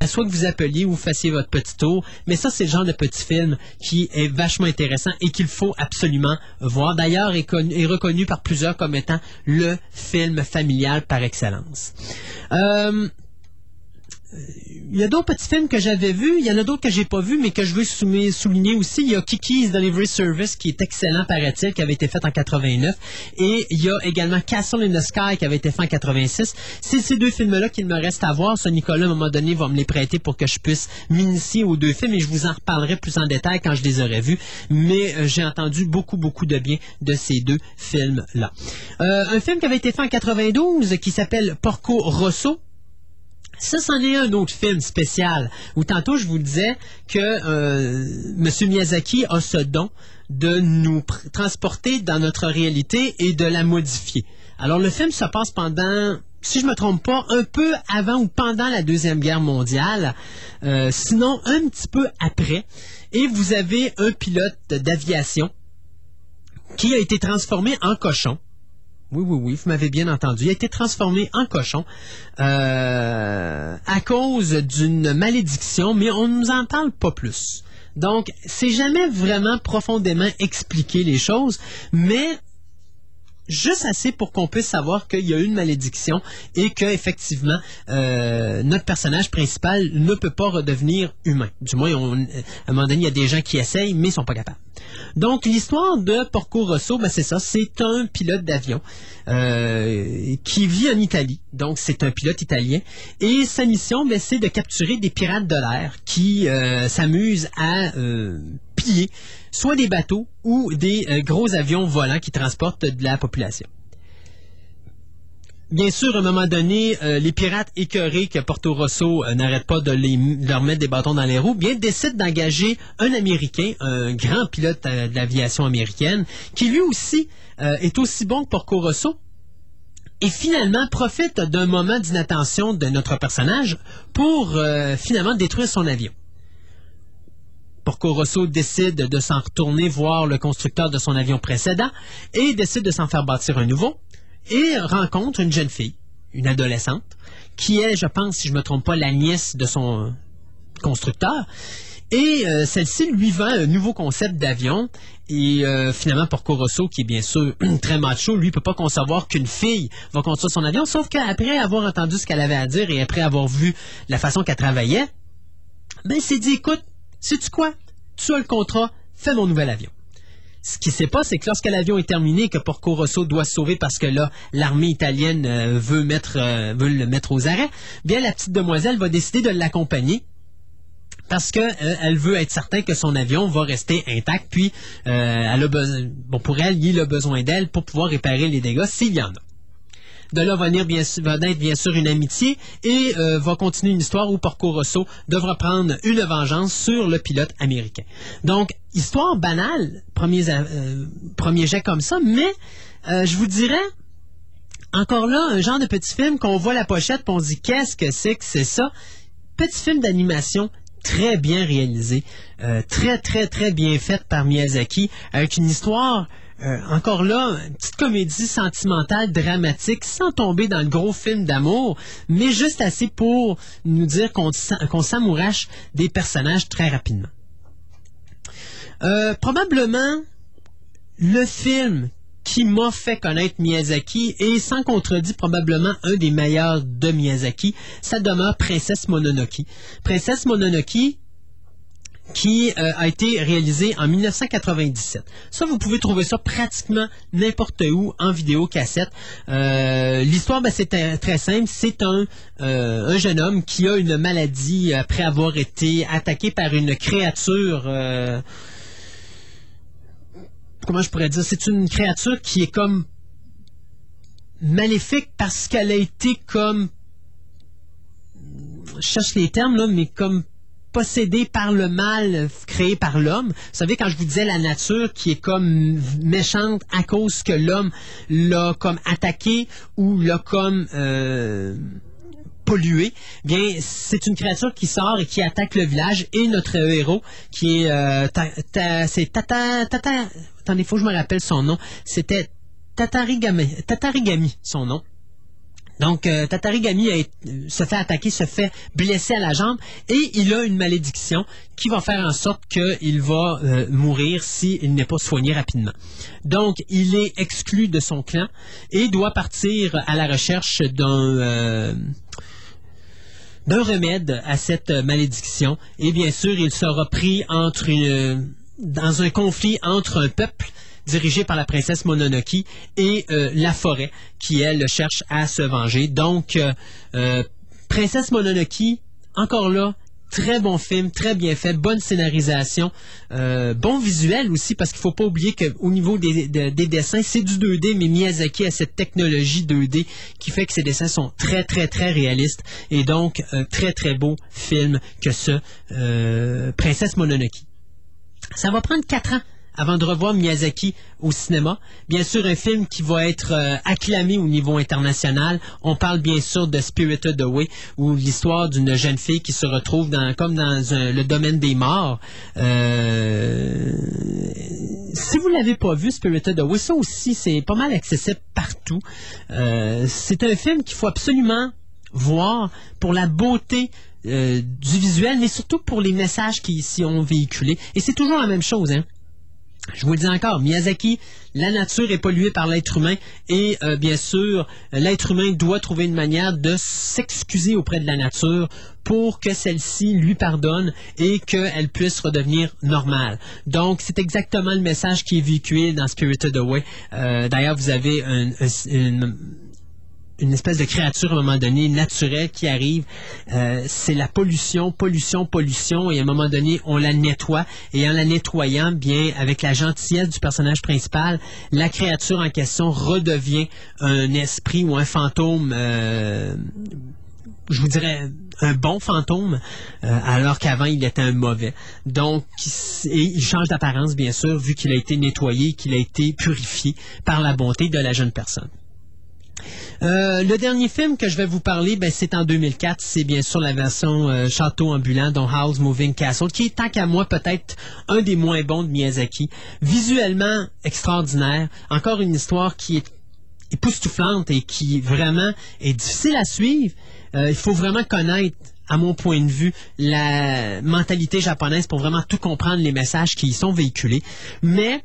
soit que vous appeliez ou vous fassiez votre petit tour, mais ça c'est le genre de petit film qui est vachement intéressant et qu'il faut absolument voir. D'ailleurs, est, est reconnu par plusieurs comme étant le film familial par excellence. Euh, il y a d'autres petits films que j'avais vus, il y en a d'autres que j'ai pas vus, mais que je veux souligner aussi. Il y a Kiki's Delivery Service qui est excellent, paraît-il, qui avait été fait en 89. Et il y a également Castle in the Sky qui avait été fait en 86. C'est ces deux films-là qu'il me reste à voir. Ce Nicolas, à un moment donné, va me les prêter pour que je puisse m'initier aux deux films et je vous en reparlerai plus en détail quand je les aurai vus. Mais euh, j'ai entendu beaucoup, beaucoup de bien de ces deux films-là. Euh, un film qui avait été fait en 92 qui s'appelle Porco Rosso. Ça, c'en est un autre film spécial où tantôt je vous disais que euh, M. Miyazaki a ce don de nous transporter dans notre réalité et de la modifier. Alors le film se passe pendant, si je me trompe pas, un peu avant ou pendant la Deuxième Guerre mondiale, euh, sinon un petit peu après. Et vous avez un pilote d'aviation qui a été transformé en cochon. Oui, oui, oui, vous m'avez bien entendu. Il a été transformé en cochon euh, à cause d'une malédiction, mais on ne nous en parle pas plus. Donc, c'est jamais vraiment profondément expliqué les choses, mais juste assez pour qu'on puisse savoir qu'il y a une malédiction et que effectivement euh, notre personnage principal ne peut pas redevenir humain. Du moins, on- à un moment donné, il y a des gens qui essayent, mais ils sont pas capables. Donc, l'histoire de Porco Rosso, ben, c'est ça, c'est un pilote d'avion euh, qui vit en Italie. Donc, c'est un pilote italien. Et sa mission, ben, c'est de capturer des pirates de l'air qui euh, s'amusent à euh, soit des bateaux ou des euh, gros avions volants qui transportent de la population. Bien sûr, à un moment donné, euh, les pirates écœurés que Porto Rosso euh, n'arrête pas de, leur mettre des bâtons dans les roues, bien décident d'engager un Américain, un grand pilote de l'aviation américaine, qui lui aussi est aussi bon que Porco Rosso, et finalement profite d'un moment d'inattention de notre personnage pour finalement détruire son avion. Porco Rosso décide de s'en retourner voir le constructeur de son avion précédent et décide de s'en faire bâtir un nouveau et rencontre une jeune fille, une adolescente, qui est, je pense, si je me trompe pas, la nièce de son constructeur. Et euh, celle-ci lui vend un nouveau concept d'avion. Et euh, finalement, Porco Rosso, qui est bien sûr très macho, lui peut pas concevoir qu'une fille va construire son avion. Sauf qu'après avoir entendu ce qu'elle avait à dire et après avoir vu la façon qu'elle travaillait, ben il s'est dit, écoute, sais-tu quoi? Tu as le contrat, fais mon nouvel avion. Ce qui s'est pas, c'est que lorsque l'avion est terminé et que Porco Rosso doit se sauver parce que là, l'armée italienne euh, veut, mettre, euh, veut le mettre aux arrêts, bien la petite demoiselle va décider de l'accompagner parce que euh, veut être certain que son avion va rester intact, puis elle a besoin, bon pour elle, il a besoin d'elle pour pouvoir réparer les dégâts s'il y en a. De là va venir bien, sûr- va naître bien sûr une amitié et euh, va continuer une histoire où Porco Rosso devra prendre une vengeance sur le pilote américain. Donc, histoire banale, premier, euh, premier jet comme ça, mais euh, je vous dirais, encore là, un genre de petit film qu'on voit la pochette et on dit qu'est-ce que c'est que c'est ça? Petit film d'animation très bien réalisé, très très très bien fait par Miyazaki, avec une histoire euh, encore là, une petite comédie sentimentale, dramatique, sans tomber dans le gros film d'amour, mais juste assez pour nous dire qu'on s'am- qu'on s'amourache des personnages très rapidement. Euh, probablement le film qui m'a fait connaître Miyazaki et sans contredit probablement un des meilleurs de Miyazaki, ça demeure Princesse Mononoke. Princesse Mononoke qui euh, a été réalisé en 1997. Ça, vous pouvez trouver ça pratiquement n'importe où en vidéo cassette. Euh, L'histoire, ben, c'est un- très simple. C'est un, euh, un jeune homme qui a une maladie après avoir été attaqué par une créature. euh, comment je pourrais dire, c'est une créature qui est comme maléfique parce qu'elle a été comme, je cherche les termes là, mais comme possédée par le mal créé par l'homme. Vous savez, quand je vous disais la nature qui est comme méchante à cause que l'homme l'a comme attaqué ou l'a comme euh, pollué, bien c'est une créature qui sort et qui attaque le village et notre héros qui est c'est Tatarigami son nom donc, euh, Tatarigami se fait attaquer, se fait blesser à la jambe et il a une malédiction qui va faire en sorte qu'il va euh, mourir s'il n'est pas soigné rapidement. Donc, il est exclu de son clan et doit partir à la recherche d'un... euh, remède à cette malédiction. Et bien sûr, il sera pris entre dans un conflit entre un peuple dirigé par la princesse Mononoke et euh, la forêt qui, elle, cherche à se venger. Donc, euh, euh, princesse Mononoke, encore là, très bon film, très bien fait, bonne scénarisation, bon visuel aussi, parce qu'il faut pas oublier qu'au niveau des, de- des dessins, c'est du 2D, mais Miyazaki a cette technologie 2D qui fait que ses dessins sont très, très, très réalistes. Et donc, un très, très beau film que ce Princesse Mononoke. Ça va prendre quatre ans avant de revoir Miyazaki au cinéma. Bien sûr, un film qui va être euh, acclamé au niveau international. On parle bien sûr de Spirited Away, où l'histoire d'une jeune fille qui se retrouve dans, comme dans le domaine des morts. Euh, si vous l'avez pas vu, Spirited Away, ça aussi, c'est pas mal accessible partout. Euh, c'est un film qu'il faut absolument voir pour la beauté du visuel, mais surtout pour les messages qui s'y ont véhiculés. Et c'est toujours la même chose, hein. Je vous le dis encore, Miyazaki, la nature est polluée par l'être humain et euh, bien sûr, l'être humain doit trouver une manière de s'excuser auprès de la nature pour que celle-ci lui pardonne et qu'elle puisse redevenir normale. Donc, c'est exactement le message qui est véhiculé dans Spirited Away. Euh, D'ailleurs, vous avez un- un- une une espèce de créature à un moment donné naturelle qui arrive. Euh, c'est la pollution, pollution, pollution. Et à un moment donné, on la nettoie. Et en la nettoyant, bien, avec la gentillesse du personnage principal, la créature en question redevient un esprit ou un fantôme. euh, je vous dirais un bon fantôme, euh, alors qu'avant il était un mauvais. Donc, il change d'apparence, bien sûr, vu qu'il a été nettoyé, qu'il a été purifié par la bonté de la jeune personne. Euh, le dernier film que je vais vous parler, ben, c'est en 2004. C'est bien sûr la version euh, Château ambulant, dont House Moving Castle, qui est tant qu'à moi peut-être un des moins bons de Miyazaki. Visuellement extraordinaire. Encore une histoire qui est époustouflante et qui vraiment est difficile à suivre. Euh, il faut vraiment connaître à mon point de vue, la mentalité japonaise pour vraiment tout comprendre les messages qui y sont véhiculés. Mais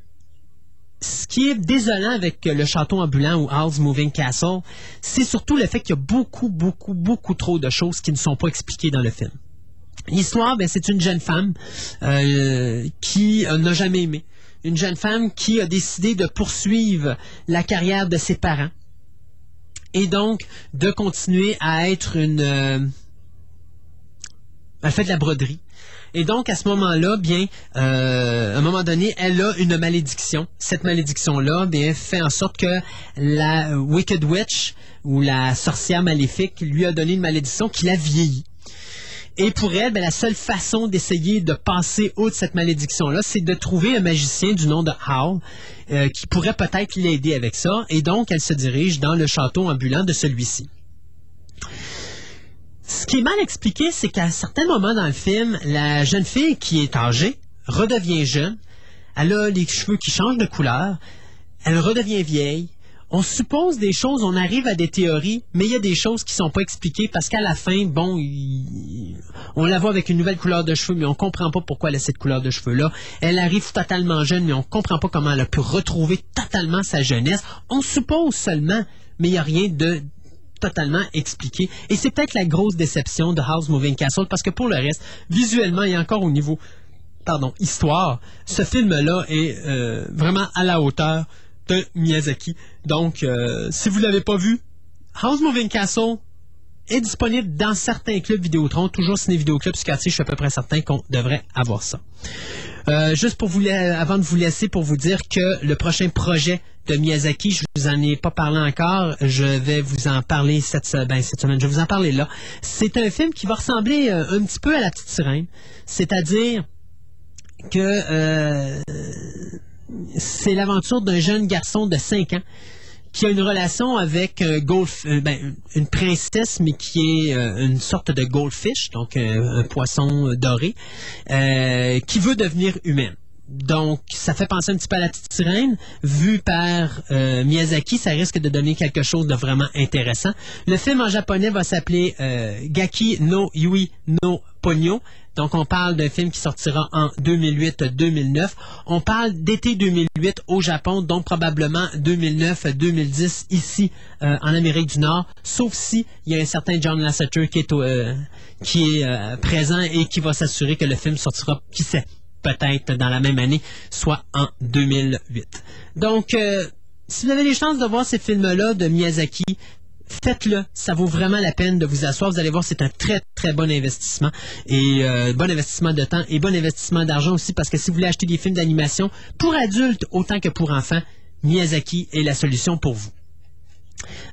ce qui est désolant avec le château ambulant ou House Moving Castle, c'est surtout le fait qu'il y a beaucoup, beaucoup, beaucoup trop de choses qui ne sont pas expliquées dans le film. L'histoire, ben, c'est une jeune femme euh, qui euh, n'a jamais aimé. Une jeune femme qui a décidé de poursuivre la carrière de ses parents et donc de continuer à être une... Euh, elle fait de la broderie. Et donc, à ce moment-là, bien, euh, à un moment donné, elle a une malédiction. Cette malédiction-là, bien, fait en sorte que la Wicked Witch, ou la sorcière maléfique, lui a donné une malédiction qui l'a vieilli. Et pour elle, bien, la seule façon d'essayer de passer outre cette malédiction-là, c'est de trouver un magicien du nom de Howl euh, qui pourrait peut-être l'aider avec ça. Et donc, elle se dirige dans le château ambulant de celui-ci. Ce qui est mal expliqué, c'est qu'à certains moments dans le film, la jeune fille qui est âgée redevient jeune. Elle a les cheveux qui changent de couleur. Elle redevient vieille. On suppose des choses, on arrive à des théories, mais il y a des choses qui sont pas expliquées parce qu'à la fin, bon, on la voit avec une nouvelle couleur de cheveux, mais on comprend pas pourquoi elle a cette couleur de cheveux-là. Elle arrive totalement jeune, mais on comprend pas comment elle a pu retrouver totalement sa jeunesse. On suppose seulement, mais il n'y a rien de totalement expliqué. Et c'est peut-être la grosse déception de House Moving Castle parce que pour le reste, visuellement et encore au niveau, pardon, histoire, ce film-là est euh, vraiment à la hauteur de Miyazaki. Donc, euh, si vous l'avez pas vu, House Moving Castle, est disponible dans certains clubs Vidéotron, toujours Ciné Vidéo Club, je suis à peu près certain qu'on devrait avoir ça. Euh, juste pour vous, avant de vous laisser, pour vous dire que le prochain projet de Miyazaki, je vous en ai pas parlé encore, je vais vous en parler cette, ben, cette semaine, je vais vous en parler là. C'est un film qui va ressembler euh, un petit peu à La Petite Sirène, c'est-à-dire que euh, c'est l'aventure d'un jeune garçon de 5 ans qui a une relation avec golf, euh, ben, une princesse, mais qui est euh, une sorte de goldfish, donc un poisson doré, qui veut devenir humaine. Donc, ça fait penser un petit peu à la petite sirène. Vu par Miyazaki, ça risque de donner quelque chose de vraiment intéressant. Le film en japonais va s'appeler Gaki no Yui no Ponyo. Donc, on parle d'un film qui sortira en 2008-2009. On parle d'été 2008 au Japon, donc probablement 2009-2010 ici euh, en Amérique du Nord, sauf si il y a un certain John Lasseter qui est, euh, euh, présent et qui va s'assurer que le film sortira, qui sait, peut-être dans la même année, soit en 2008. Donc, si vous avez les chances de voir ces films-là de Miyazaki, faites-le. Ça vaut vraiment la peine de vous asseoir. Vous allez voir, c'est un très, très bon investissement. Et euh, bon investissement de temps et bon investissement d'argent aussi, parce que si vous voulez acheter des films d'animation pour adultes autant que pour enfants, Miyazaki est la solution pour vous.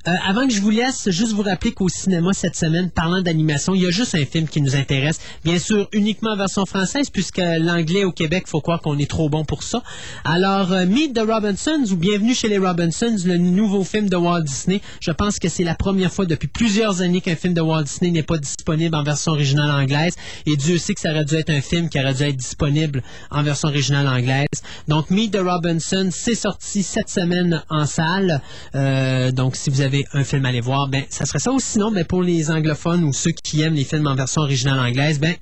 Euh, avant que je vous laisse, juste vous rappeler qu'au cinéma cette semaine, parlant d'animation, il y a juste un film qui nous intéresse. Bien sûr, uniquement en version française, puisque l'anglais au Québec, faut croire qu'on est trop bon pour ça. Alors, euh, Meet the Robinsons ou Bienvenue chez les Robinsons, le nouveau film de Walt Disney. Je pense que c'est la première fois depuis plusieurs années qu'un film de Walt Disney n'est pas disponible en version originale anglaise. Et Dieu sait que ça aurait dû être un film qui aurait dû être disponible en version originale anglaise. Donc, Meet the Robinsons, c'est sorti cette semaine en salle. Euh, donc, si vous avez un film à aller voir, ben, ça serait ça. Ou sinon, ben, pour les anglophones ou ceux qui aiment les films en version originale anglaise, ben,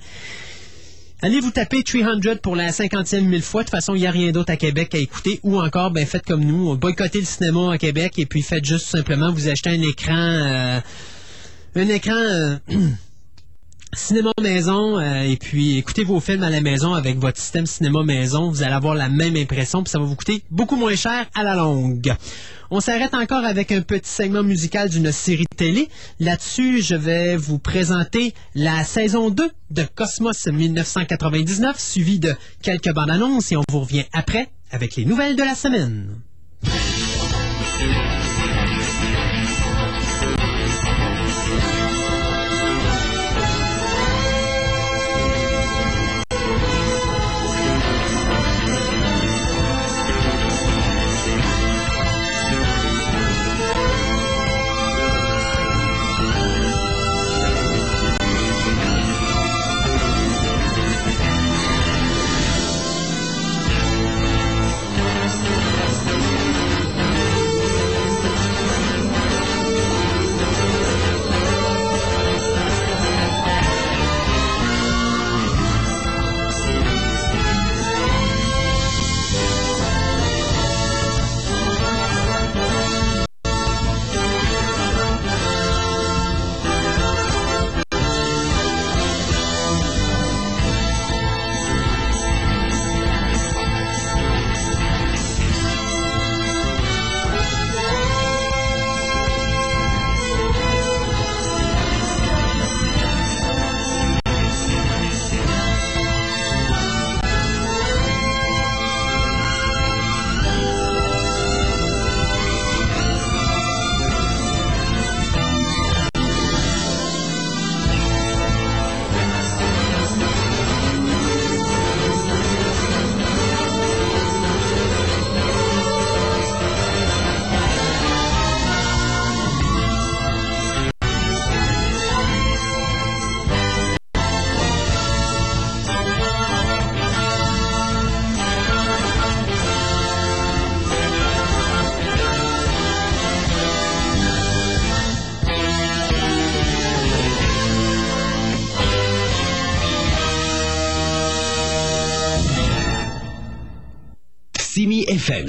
Allez vous taper 300 pour la cinquantième mille fois. De toute façon, il n'y a rien d'autre à Québec à écouter. Ou encore, ben, faites comme nous, boycottez le cinéma à Québec et puis faites juste simplement vous acheter un écran, euh, un écran, euh, cinéma maison euh, et puis écoutez vos films à la maison avec votre système cinéma maison, vous allez avoir la même impression puis ça va vous coûter beaucoup moins cher à la longue. On s'arrête encore avec un petit segment musical d'une série télé. Là-dessus, je vais vous présenter la saison 2 de Cosmos 1999 suivi de quelques bandes annonces et on vous revient après avec les nouvelles de la semaine.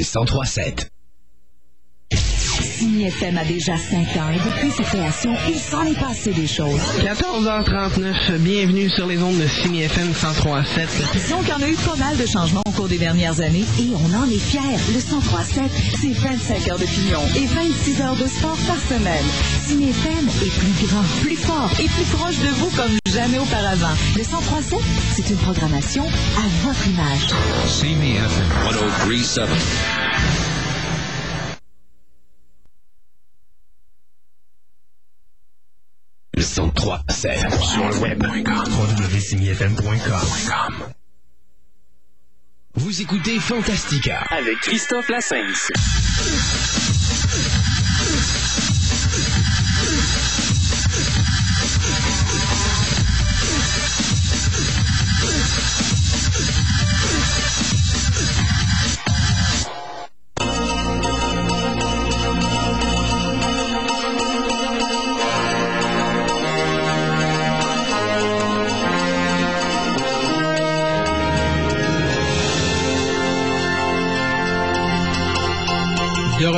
1037. Ciné FM a déjà 5 ans et depuis sa création, il s'en est passé des choses. 14h39, bienvenue sur les ondes de Ciné FM 103.7. Disons qu'il y en a eu pas mal de changements au cours des dernières années et on en est fiers. Le 103.7, c'est 25 heures d'opinion et 26 heures de sport par semaine. Ciné FM est plus grand, plus fort et plus proche de vous comme jamais auparavant. Le 103.7, c'est une programmation à votre image. Me FM. 1037. Le 103.7. Sur le web. www.simifm.com. Vous écoutez Fantastica. Avec Christophe Lassens.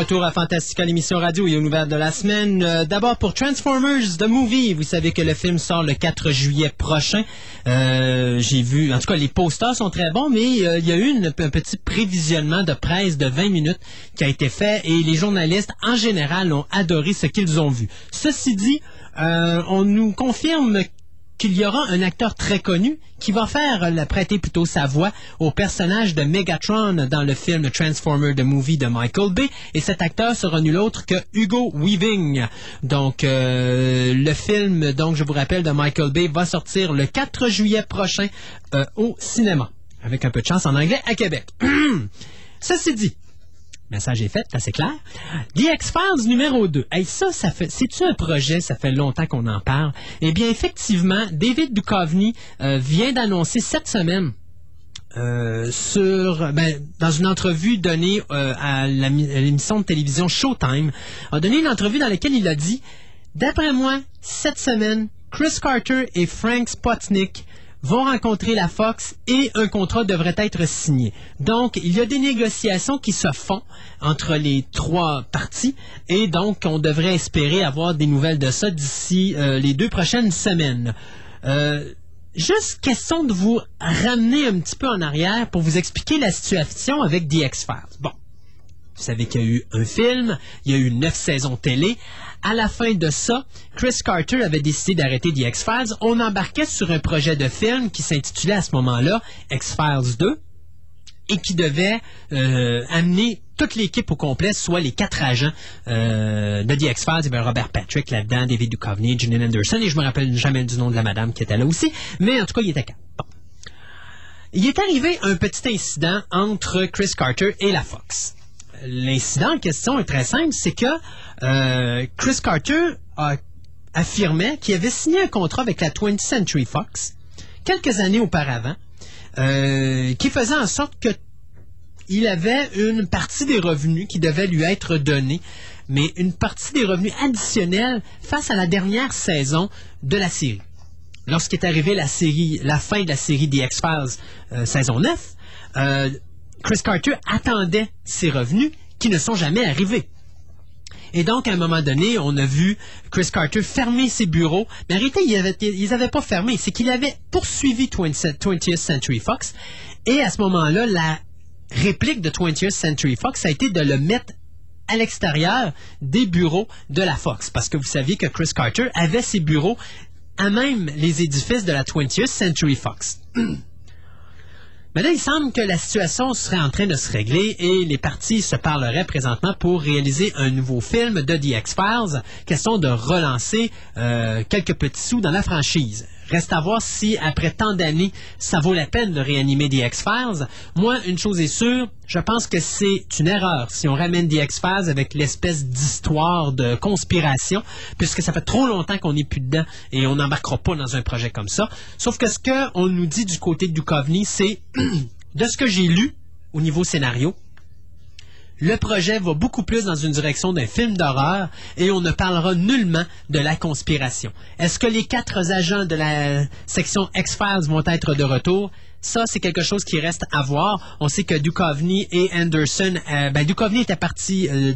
Retour à Fantastica, l'émission radio et nouvelles de la semaine. Euh, D'abord pour Transformers, The Movie. Vous savez que le film sort le 4 juillet prochain. Euh, J'ai vu, en tout cas, les posters sont très bons, mais euh, il y a eu un petit prévisionnement de presse de 20 minutes qui a été fait et les journalistes, en général, ont adoré ce qu'ils ont vu. Ceci dit, euh, on nous confirme qu'il y aura un acteur très connu qui va faire prêter plutôt sa voix au personnage de Megatron dans le film Transformer The Movie de Michael Bay et cet acteur sera nul autre que Hugo Weaving. Donc euh, le film donc je vous rappelle de Michael Bay va sortir le 4 juillet prochain euh, au cinéma avec un peu de chance en anglais à Québec. Ceci dit, message est fait, c'est clair. The X-Files numéro 2. Hey, ça, ça fait, c'est-tu un projet? Ça fait longtemps qu'on en parle. Eh bien, effectivement, David Duchovny euh, vient d'annoncer cette semaine euh, sur ben, dans une entrevue donnée euh, à à l'émission de télévision Showtime, a donné une entrevue dans laquelle il a dit D'après moi, cette semaine, Chris Carter et Frank Spotnik vont rencontrer la Fox et un contrat devrait être signé. Donc, il y a des négociations qui se font entre les trois parties et donc on devrait espérer avoir des nouvelles de ça d'ici euh, les deux prochaines semaines. Euh, Juste question de vous ramener un petit peu en arrière pour vous expliquer la situation avec The X-Files. Bon, vous savez qu'il y a eu un film, il y a eu neuf saisons télé. À la fin de ça, Chris Carter avait décidé d'arrêter The X-Files. On embarquait sur un projet de film qui s'intitulait à ce moment-là X-Files 2 et qui devait euh, amener toute l'équipe au complet, soit les quatre agents euh, de The X-Files. Il y avait Robert Patrick là-dedans, David Duchovny, Gillian Anderson, et je me rappelle jamais du nom de la madame qui était là aussi, mais en tout cas, il était quatre. Il est arrivé un petit incident entre Chris Carter et la Fox. L'incident en question est très simple, c'est que euh, Chris Carter affirmait qu'il avait signé un contrat avec la 20th Century Fox quelques années auparavant, euh, qui faisait en sorte que il avait une partie des revenus qui devait lui être donnée, mais une partie des revenus additionnels face à la dernière saison de la série. Lorsqu'est arrivée la série, la fin de la série The X-Files euh, saison 9, euh, Chris Carter attendait ces revenus qui ne sont jamais arrivés. Et donc, à un moment donné, on a vu Chris Carter fermer ses bureaux. Mais en réalité, ils n'avaient pas fermé. C'est qu'il avait poursuivi 20th Century Fox. Et à ce moment-là, la réplique de 20th Century Fox a été de le mettre à l'extérieur des bureaux de la Fox. Parce que vous saviez que Chris Carter avait ses bureaux à même les édifices de la 20th Century Fox. Mais là, il semble que la situation serait en train de se régler et les parties se parleraient présentement pour réaliser un nouveau film de The X-Files. Question de relancer euh, quelques petits sous dans la franchise. Reste à voir si, après tant d'années, ça vaut la peine de réanimer The X-Files. Moi, une chose est sûre, je pense que c'est une erreur si on ramène The X-Files avec l'espèce d'histoire de conspiration, puisque ça fait trop longtemps qu'on n'est plus dedans et on n'embarquera pas dans un projet comme ça. Sauf que ce qu'on nous dit du côté de Duchovny, c'est, de ce que j'ai lu au niveau scénario, le projet va beaucoup plus dans une direction d'un film d'horreur et on ne parlera nullement de la conspiration. Est-ce que les quatre agents de la section X-Files vont être de retour? Ça, c'est quelque chose qui reste à voir. On sait que Duchovny et Anderson, euh, ben, Duchovny était parti euh,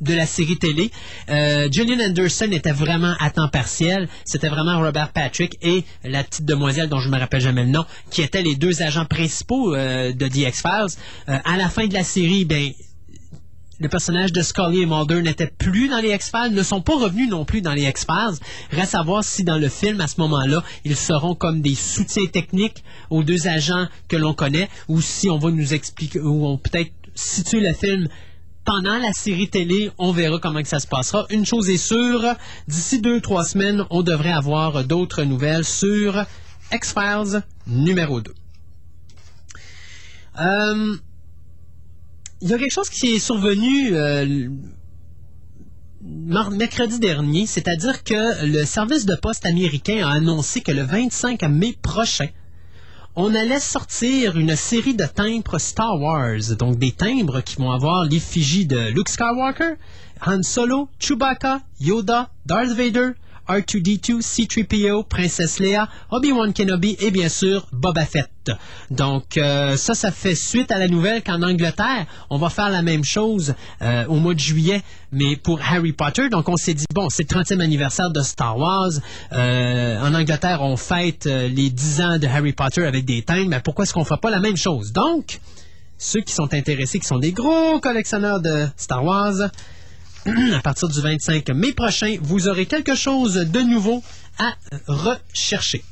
de la série télé. Euh, Gillian Anderson était vraiment à temps partiel. C'était vraiment Robert Patrick et la petite demoiselle dont je me rappelle jamais le nom, qui étaient les deux agents principaux euh, de The X-Files. Euh, à la fin de la série, ben le personnage de Scully et Mulder n'étaient plus dans les X-Files, ne sont pas revenus non plus dans les X-Files. Reste à voir si dans le film, à ce moment-là, ils seront comme des soutiens techniques aux deux agents que l'on connaît, ou si on va nous expliquer, ou on peut-être situer le film pendant la série télé, on verra comment que ça se passera. Une chose est sûre, d'ici deux, trois semaines, on devrait avoir d'autres nouvelles sur X-Files numéro 2. Euh, il y a quelque chose qui est survenu euh, mercredi dernier, c'est-à-dire que le service de poste américain a annoncé que le 25 mai prochain, on allait sortir une série de timbres Star Wars, donc des timbres qui vont avoir l'effigie de Luke Skywalker, Han Solo, Chewbacca, Yoda, Darth Vader, R2D2, C3PO, Princesse Leia, Obi-Wan Kenobi et bien sûr Boba Fett. Donc euh, ça, ça fait suite à la nouvelle qu'en Angleterre, on va faire la même chose euh, au mois de juillet, mais pour Harry Potter. Donc on s'est dit, bon, c'est le 30e anniversaire de Star Wars. Euh, en Angleterre, on fête les 10 ans de Harry Potter avec des thèmes, mais pourquoi est-ce qu'on ne fera pas la même chose? Donc, ceux qui sont intéressés, qui sont des gros collectionneurs de Star Wars, à partir du 25 mai prochain, vous aurez quelque chose de nouveau à rechercher.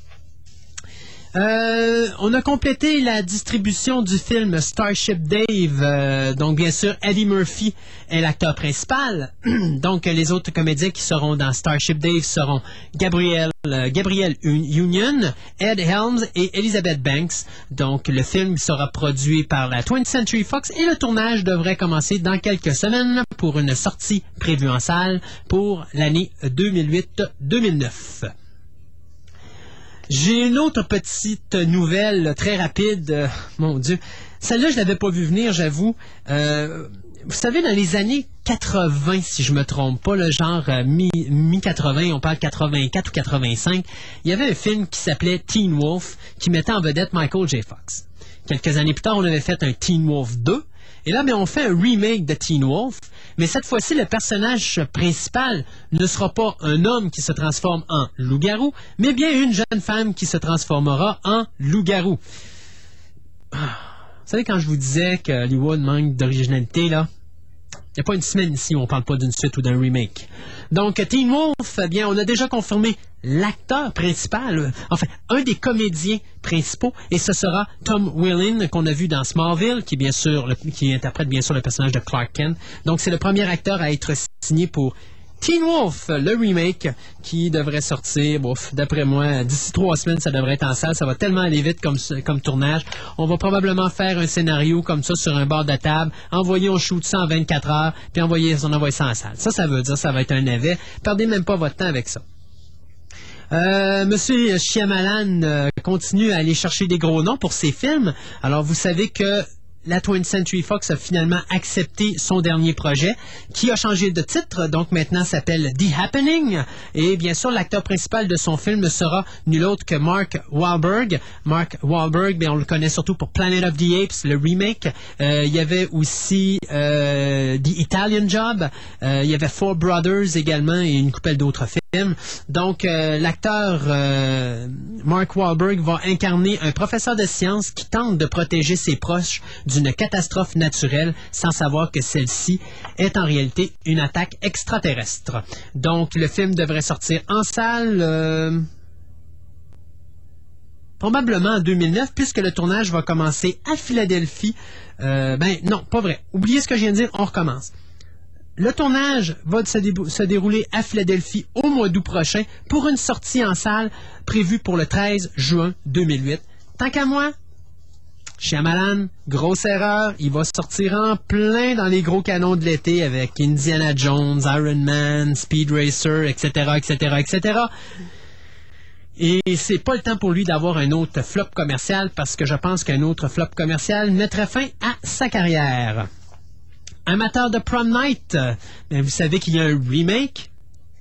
Euh, on a complété la distribution du film Starship Dave. euh, donc, bien sûr, Eddie Murphy est l'acteur principal. donc, les autres comédiens qui seront dans Starship Dave seront Gabriel, euh, Union, Ed Helms et Elizabeth Banks. Donc, le film sera produit par la 20th Century Fox et le tournage devrait commencer dans quelques semaines pour une sortie prévue en salle pour l'année 2008-2009. J'ai une autre petite nouvelle très rapide. Euh, mon Dieu. Celle-là, je l'avais pas vu venir, j'avoue. Euh, vous savez, dans les années 80, si je me trompe pas, le genre euh, mi- mi-80, on parle 84 ou 85, il y avait un film qui s'appelait Teen Wolf qui mettait en vedette Michael J. Fox. Quelques années plus tard, on avait fait un Teen Wolf 2. Et là, ben, on fait un remake de Teen Wolf, mais cette fois-ci, le personnage principal ne sera pas un homme qui se transforme en loup-garou, mais bien une jeune femme qui se transformera en loup-garou. Ah, Vous savez, quand je vous disais que Hollywood manque d'originalité, là, n'y a pas une semaine ici on parle pas d'une suite ou d'un remake. Donc, Teen Wolf, eh bien, on a déjà confirmé l'acteur principal, euh, enfin, un des comédiens principaux, et ce sera Tom Welling, qu'on a vu dans Smallville, qui interprète bien sûr le personnage de Clark Kent. Donc, c'est le premier acteur à être signé pour Teen Wolf, le remake, qui devrait sortir, d'après moi, d'ici trois semaines, ça devrait être en salle. Ça va tellement aller vite comme, comme tournage. On va probablement faire un scénario comme ça sur un bord de table, envoyer, on shoot ça en 24 heures, puis envoyer, on envoie ça en salle. Ça, ça veut dire ça va être un navet. Perdez même pas votre temps avec ça. Euh, Monsieur Shyamalan euh, continue à aller chercher des gros noms pour ses films. Alors, vous savez que la 20th Century Fox a finalement accepté son dernier projet, qui a changé de titre, donc maintenant s'appelle The Happening. Et bien sûr, l'acteur principal de son film sera nul autre que Mark Wahlberg. Mark Wahlberg, bien, on le connaît surtout pour Planet of the Apes, le remake. Euh, il y avait aussi euh, The Italian Job. Euh, il y avait Four Brothers également et une couple d'autres films. Donc, euh, l'acteur euh, Mark Wahlberg va incarner un professeur de sciences qui tente de protéger ses proches d'une catastrophe naturelle sans savoir que celle-ci est en réalité une attaque extraterrestre. Donc, le film devrait sortir en salle. euh, Probablement en 2009, puisque le tournage va commencer à Philadelphie. Ben non, pas vrai. Oubliez ce que je viens de dire, on recommence. Le tournage va se, dé- se dérouler à Philadelphie au mois d'août prochain pour une sortie en salle prévue pour le 13 juin 2008. Tant qu'à moi, Shyamalan, grosse erreur, il va sortir en plein dans les gros canons de l'été avec Indiana Jones, Iron Man, Speed Racer, etc., etc., etc. Et c'est pas le temps pour lui d'avoir un autre flop commercial parce que je pense qu'un autre flop commercial mettrait fin à sa carrière. Amateur de Prom Night, vous savez qu'il y a un remake.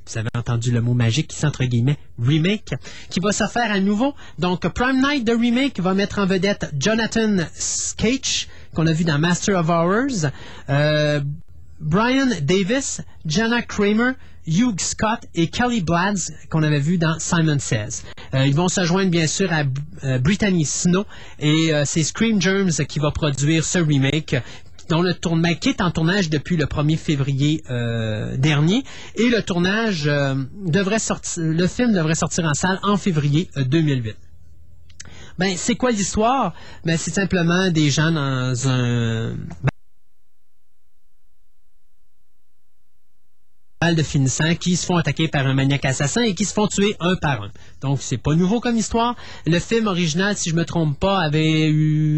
Vous avez entendu le mot magique qui s'entre guillemets remake qui va se faire à nouveau. Donc Prime Night de remake va mettre en vedette Jonathan Sketch qu'on a vu dans Master of Horrors. Euh, Brian Davis, Jana Kramer, Hugh Scott et Kelly Blads qu'on avait vu dans Simon Says. Euh, ils vont se joindre bien sûr à euh, Brittany Snow et c'est Scream Germs qui va produire ce remake dont le tournage qui est en tournage depuis le 1er février euh, dernier et le tournage euh, devrait sortir le film devrait sortir en salle en février euh, 2008. Ben c'est quoi l'histoire? Ben c'est simplement des gens dans un de finissants qui se font attaquer par un maniaque assassin et qui se font tuer un par un. Donc c'est pas nouveau comme histoire. Le film original, si je me trompe pas, avait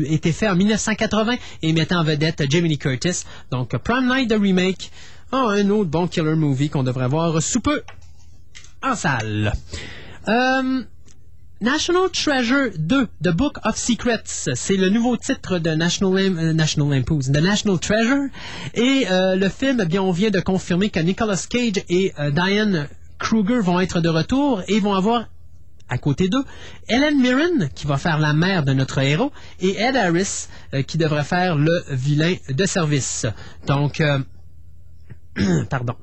été fait en 1980 et mettait en vedette Jamie Curtis. Donc Prime Night de remake. Oh, un autre bon killer movie qu'on devrait voir sous peu en salle. Euh, National Treasure 2, The Book of Secrets, c'est le nouveau titre de National, euh, National Lampoon's, The National Treasure. Et euh, le film, eh bien, on vient de confirmer que Nicolas Cage et euh, Diane Kruger vont être de retour et vont avoir à côté d'eux, Helen Mirren, qui va faire la mère de notre héros, et Ed Harris, qui devrait faire le vilain de service. Donc, pardon.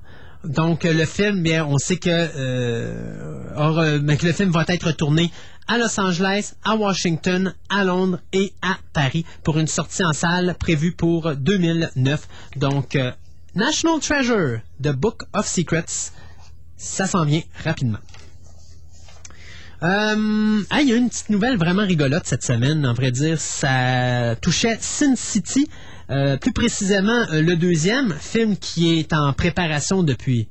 Donc, euh, le film, bien, on sait que, euh, euh, que le film va être tourné à Los Angeles, à Washington, à Londres et à Paris pour une sortie en salle prévue pour 2009. Donc, National Treasure, The Book of Secrets, ça s'en vient rapidement. Ah, il y a une petite nouvelle vraiment rigolote cette semaine. En vrai dire, ça touchait Sin City. Euh, plus précisément, euh, le deuxième film qui est en préparation depuis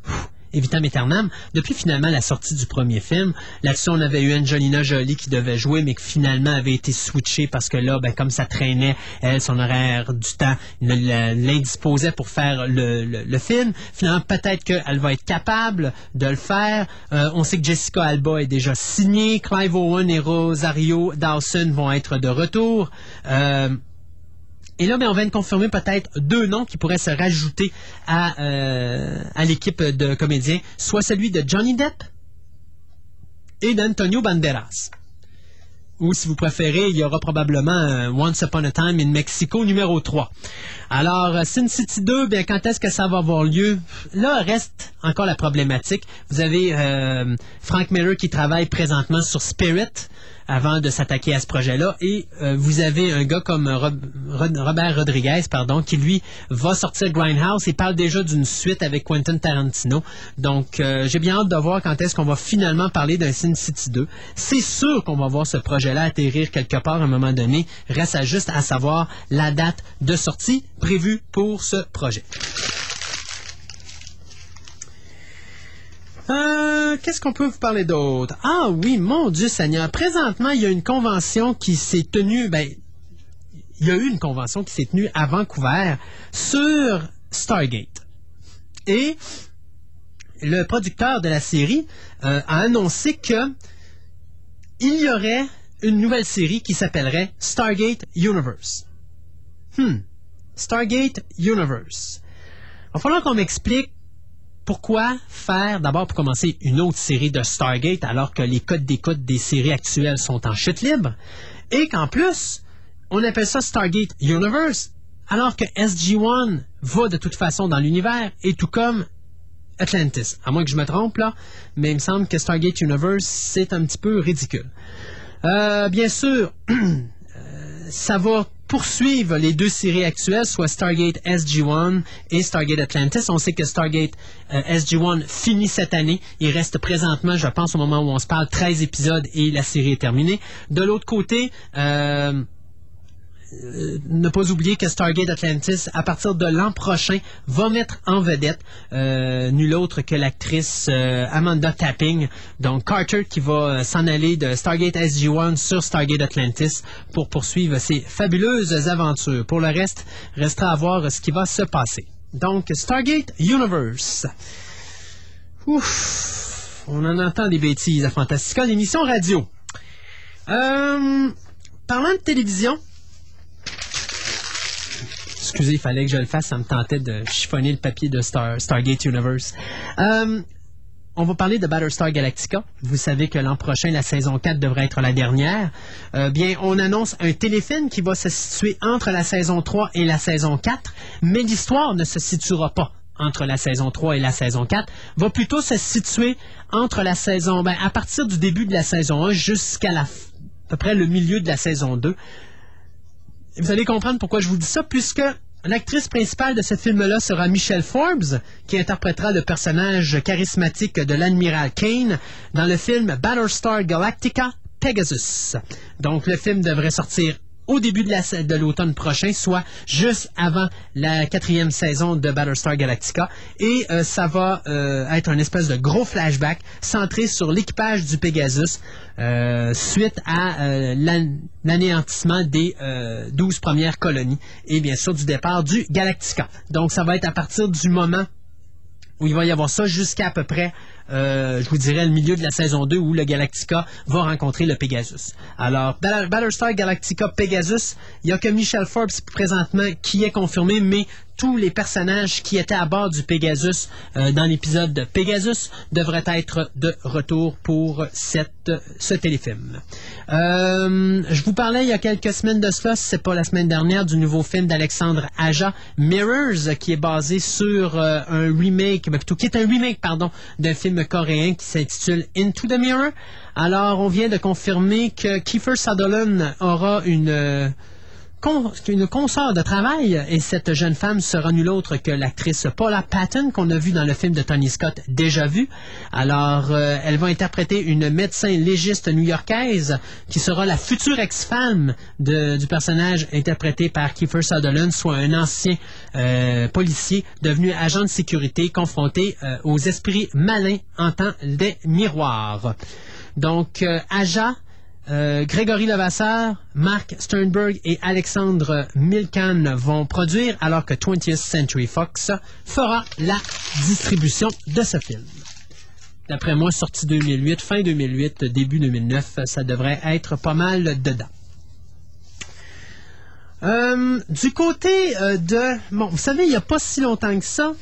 Evitam Aeternam, depuis finalement la sortie du premier film. Là-dessus, on avait eu Angelina Jolie qui devait jouer, mais qui finalement avait été switchée parce que là, ben, comme ça traînait, elle, son horaire du temps l'indisposait pour faire le, film. Finalement, peut-être qu'elle va être capable de le faire. Euh, on sait que Jessica Alba est déjà signée. Clive Owen et Rosario Dawson vont être de retour. Et là, ben, on vient de confirmer peut-être deux noms qui pourraient se rajouter à, euh, à l'équipe de comédiens, soit celui de Johnny Depp et d'Antonio Banderas. Ou si vous préférez, il y aura probablement Once Upon a Time in Mexico numéro 3. Alors, euh, Sin City 2, bien, quand est-ce que ça va avoir lieu? Là, reste encore la problématique. Vous avez euh, Frank Miller qui travaille présentement sur Spirit avant de s'attaquer à ce projet-là. Et euh, vous avez un gars comme Robert Rodriguez, pardon, qui lui va sortir Grindhouse et parle déjà d'une suite avec Quentin Tarantino. Donc, euh, j'ai bien hâte de voir quand est-ce qu'on va finalement parler d'un Sin City 2. C'est sûr qu'on va voir ce projet-là atterrir quelque part à un moment donné. Reste à juste à savoir la date de sortie prévue pour ce projet. Euh, Qu'est-ce qu'on peut vous parler d'autre? Ah oui, mon Dieu Seigneur. Présentement, il y a une convention qui s'est tenue, ben, il y a eu une convention qui s'est tenue à Vancouver sur Stargate. Et le producteur de la série euh, a annoncé que il y aurait une nouvelle série qui s'appellerait Stargate Universe. Hmm. Stargate Universe. Il va falloir qu'on m'explique pourquoi faire, d'abord pour commencer, une autre série de Stargate alors que les codes d'écoute des séries actuelles sont en chute libre? Et qu'en plus, on appelle ça Stargate Universe alors que SG-1 va de toute façon dans l'univers et tout comme Atlantis. À moins que je me trompe là, mais il me semble que Stargate Universe, c'est un petit peu ridicule. Euh, bien sûr, ça va poursuivre les deux séries actuelles, soit Stargate SG-1 et Stargate Atlantis. On sait que Stargate euh, SG-1 finit cette année. Il reste présentement, je pense, au moment où on se parle, 13 épisodes et la série est terminée. De l'autre côté, euh, euh, ne pas oublier que Stargate Atlantis, à partir de l'an prochain, va mettre en vedette euh, nul autre que l'actrice euh, Amanda Tapping, donc Carter, qui va s'en aller de Stargate SG-1 sur Stargate Atlantis pour poursuivre ses fabuleuses aventures. Pour le reste, restera à voir ce qui va se passer. Donc, Stargate Universe. Ouf, on en entend des bêtises à Fantastica, l'émission radio. Parlant de télévision, Excusez, il fallait que je le fasse, ça me tentait de chiffonner le papier de Star, Stargate Universe. Euh, on va parler de Battlestar Galactica. Vous savez que l'an prochain, la saison 4 devrait être la dernière. Euh, bien, on annonce un téléfilm qui va se situer entre la saison 3 et la saison 4, mais l'histoire ne se situera pas entre la saison 3 et la saison 4, va plutôt se situer entre la saison, ben, à partir du début de la saison 1 jusqu'à à peu près le milieu de la saison 2. Vous allez comprendre pourquoi je vous dis ça, puisque l'actrice principale de ce film-là sera Michelle Forbes, qui interprétera le personnage charismatique de l'admiral Kane dans le film Battlestar Galactica Pegasus. Donc, le film devrait sortir au début de la- de l'automne prochain, soit juste avant la quatrième saison de Battlestar Galactica. Et euh, ça va euh, être un espèce de gros flashback centré sur l'équipage du Pegasus euh, suite à l'an- l'anéantissement des euh, 12 premières colonies et bien sûr du départ du Galactica. Donc ça va être à partir du moment où il va y avoir ça jusqu'à à peu près, euh, je vous dirais, le milieu de la saison 2 où le Galactica va rencontrer le Pegasus. Alors, Battle- Battlestar Galactica Pegasus, il n'y a que Michelle Forbes présentement qui est confirmé, mais tous les personnages qui étaient à bord du Pegasus euh, dans l'épisode de Pegasus devraient être de retour pour ce téléfilm. Euh, je vous parlais il y a quelques semaines de cela, c'est pas la semaine dernière, du nouveau film d'Alexandre Aja, Mirrors, qui est basé sur euh, un remake, ben, plutôt qui est un remake, pardon, d'un film coréen qui s'intitule Into the Mirror. Alors, on vient de confirmer que Kiefer Sutherland aura une une consort de travail et cette jeune femme sera nulle autre que l'actrice Paula Patton qu'on a vue dans le film de Tony Scott déjà vu. Alors, euh, elle va interpréter une médecin légiste new-yorkaise qui sera la future ex-femme du personnage interprété par Kiefer Sutherland, soit un ancien euh, policier devenu agent de sécurité confronté euh, aux esprits malins en temps des miroirs. Donc, euh, Aja, euh, Grégory Levasseur, Mark Sternberg et Alexandre Milcan vont produire, alors que 20th Century Fox fera la distribution de ce film. D'après moi, sorti 2008, fin 2008, début 2009, ça devrait être pas mal dedans. Euh, du côté euh, de... Bon, vous savez, il n'y a pas si longtemps que ça,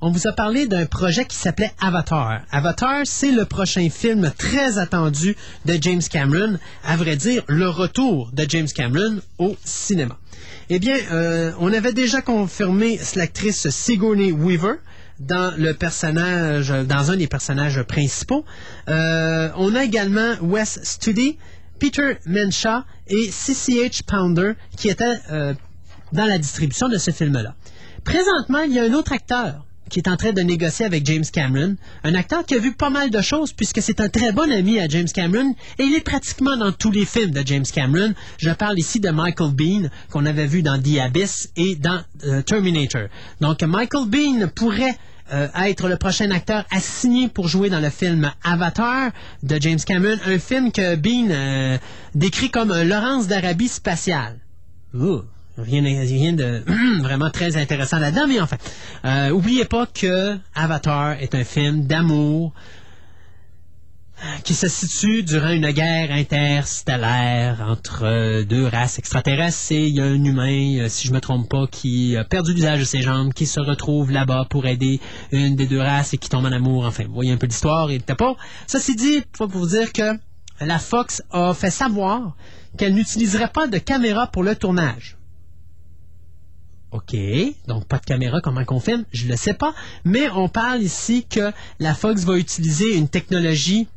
on vous a parlé d'un projet qui s'appelait Avatar. Avatar, c'est le prochain film très attendu de James Cameron. À vrai dire, le retour de James Cameron au cinéma. Eh bien, euh, on avait déjà confirmé l'actrice Sigourney Weaver dans le personnage, dans un des personnages principaux. Euh, on a également Wes Studi, Peter Mensah et CCH Pounder qui étaient euh, dans la distribution de ce film-là. Présentement, il y a un autre acteur qui est en train de négocier avec James Cameron, un acteur qui a vu pas mal de choses puisque c'est un très bon ami à James Cameron et il est pratiquement dans tous les films de James Cameron. Je parle ici de Michael Bean qu'on avait vu dans The Abyss et dans euh, Terminator. Donc Michael Bean pourrait euh, être le prochain acteur signer pour jouer dans le film Avatar de James Cameron, un film que Bean euh, décrit comme Laurence d'Arabie spatiale. Ouh. Rien, de vraiment très intéressant là-dedans, mais enfin, euh, oubliez pas que Avatar est un film d'amour qui se situe durant une guerre interstellaire entre euh, deux races extraterrestres et il y a un humain, euh, si je me trompe pas, qui a perdu l'usage de ses jambes, qui se retrouve là-bas pour aider une des deux races et qui tombe en amour. Enfin, vous voyez un peu l'histoire et pas. Ceci dit, pour vous dire que la Fox a fait savoir qu'elle n'utiliserait pas de caméra pour le tournage. OK, donc pas de caméra, comment qu'on filme, je ne le sais pas, mais on parle ici que la Fox va utiliser une technologie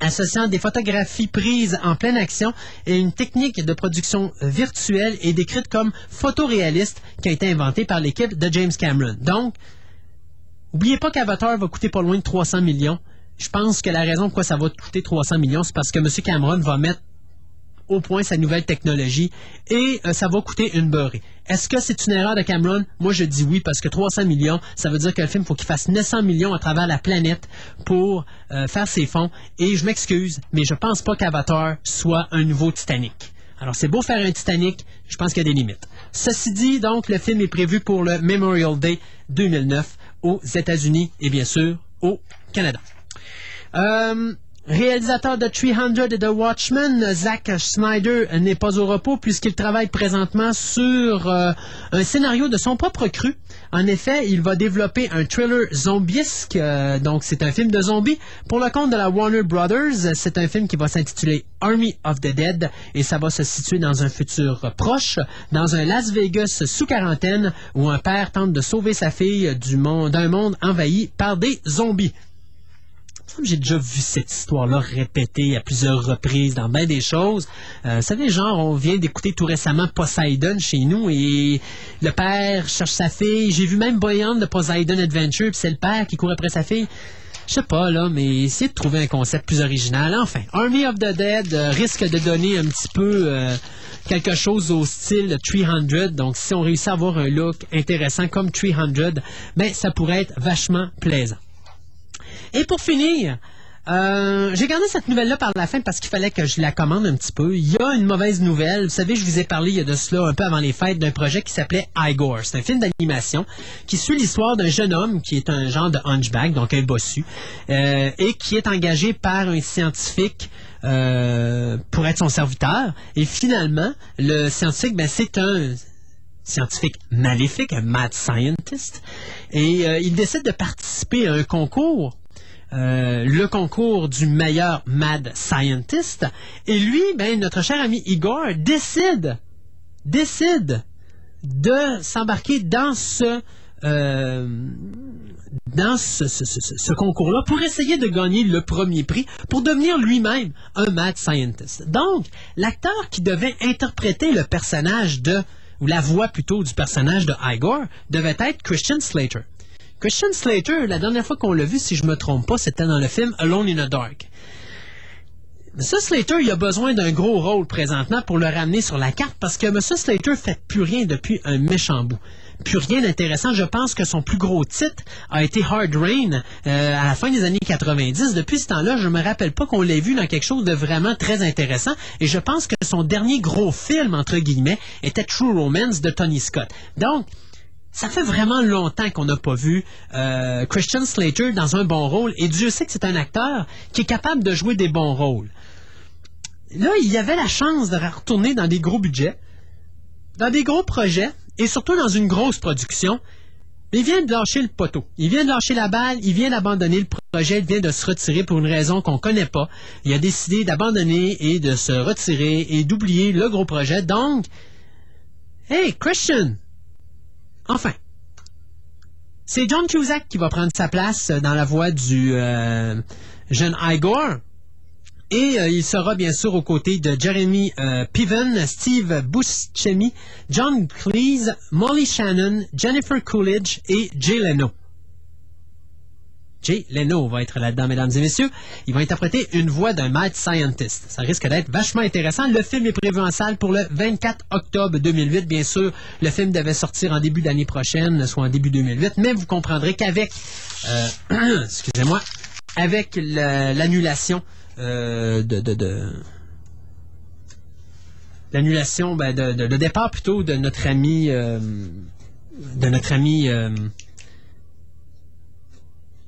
associant des photographies prises en pleine action et une technique de production virtuelle et décrite comme photoréaliste qui a été inventée par l'équipe de James Cameron. Donc, oubliez pas qu'Avatar va coûter pas loin de 300 millions. Je pense que la raison pourquoi ça va coûter 300 millions, c'est parce que M. Cameron va mettre au point sa nouvelle technologie et euh, ça va coûter une beurrée. Est-ce que c'est une erreur de Cameron? Moi, je dis oui parce que 300 millions, ça veut dire que le film faut qu'il fasse 900 millions à travers la planète pour euh, faire ses fonds. Et je m'excuse, mais je pense pas qu'Avatar soit un nouveau Titanic. Alors, c'est beau faire un Titanic, je pense qu'il y a des limites. Ceci dit, donc, le film est prévu pour le Memorial Day 2009 aux États-Unis et bien sûr au Canada. Euh, Réalisateur de 300 et de Watchmen, Zack Snyder n'est pas au repos puisqu'il travaille présentement sur euh, un scénario de son propre cru. En effet, il va développer un thriller zombiesque, euh, donc c'est un film de zombies, pour le compte de la Warner Brothers. C'est un film qui va s'intituler Army of the Dead et ça va se situer dans un futur proche, dans un Las Vegas sous quarantaine où un père tente de sauver sa fille d'un monde envahi par des zombies. Il me semble que J'ai déjà vu cette histoire-là répétée à plusieurs reprises dans bien des choses. Euh, savez, genre, on vient d'écouter tout récemment Poseidon chez nous et le père cherche sa fille. J'ai vu même Beyond de Poseidon Adventure, puis c'est le père qui court après sa fille. Je sais pas, là, mais essayez de trouver un concept plus original. Enfin, Army of the Dead euh, risque de donner un petit peu euh, quelque chose au style de 300. Donc, si on réussit à avoir un look intéressant comme 300, ben, ça pourrait être vachement plaisant. Et pour finir, euh, j'ai gardé cette nouvelle-là par la fin parce qu'il fallait que je la commande un petit peu. Il y a une mauvaise nouvelle. Vous savez, je vous ai parlé il y a de cela un peu avant les fêtes d'un projet qui s'appelait Igor. C'est un film d'animation qui suit l'histoire d'un jeune homme qui est un genre de hunchback, donc un bossu, euh, et qui est engagé par un scientifique euh, pour être son serviteur. Et finalement, le scientifique, ben, c'est un scientifique maléfique, un mad scientist, et il décide de participer à un concours euh, le concours du meilleur mad scientist. Et lui, ben, notre cher ami Igor décide, décide de s'embarquer dans ce, euh, ce- ce concours-là pour essayer de gagner le premier prix, pour devenir lui-même un mad scientist. Donc, l'acteur qui devait interpréter le personnage de, ou la voix plutôt du personnage de Igor, devait être Christian Slater. Christian Slater, la dernière fois qu'on l'a vu, si je me trompe pas, c'était dans le film Alone in the Dark. M. Slater, il a besoin d'un gros rôle présentement pour le ramener sur la carte parce que M. Slater fait plus rien depuis un méchant bout. Plus rien d'intéressant. Je pense que son plus gros titre a été Hard Rain euh, à la fin des années 90. Depuis ce temps-là, je me rappelle pas qu'on l'ait vu dans quelque chose de vraiment très intéressant. Et je pense que son dernier gros film, entre guillemets, était True Romance de Tony Scott. Donc, ça fait vraiment longtemps qu'on n'a pas vu euh, Christian Slater dans un bon rôle, et Dieu sait que c'est un acteur qui est capable de jouer des bons rôles. Là, il y avait la chance de retourner dans des gros budgets, dans des gros projets, et surtout dans une grosse production. Mais il vient de lâcher le poteau. Il vient de lâcher la balle, il vient d'abandonner le projet, il vient de se retirer pour une raison qu'on connaît pas. Il a décidé d'abandonner et de se retirer et d'oublier le gros projet. Donc, hey, Christian, Enfin, c'est John Cusack qui va prendre sa place dans la voix du euh, jeune Igor. Et euh, il sera bien sûr aux côtés de Jeremy euh, Piven, Steve Buscemi, John Cleese, Molly Shannon, Jennifer Coolidge et Jay Leno. Jay Leno va être là-dedans, mesdames et messieurs. Il va interpréter une voix d'un mad scientist. Ça risque d'être vachement intéressant. Le film est prévu en salle pour le 24 octobre 2008. Bien sûr, le film devait sortir en début d'année prochaine, soit en début 2008. Mais vous comprendrez qu'avec, euh, excusez-moi, avec la- l'annulation euh, de, l'annulation, ben, de, de- départ plutôt de notre ami, euh, de notre ami.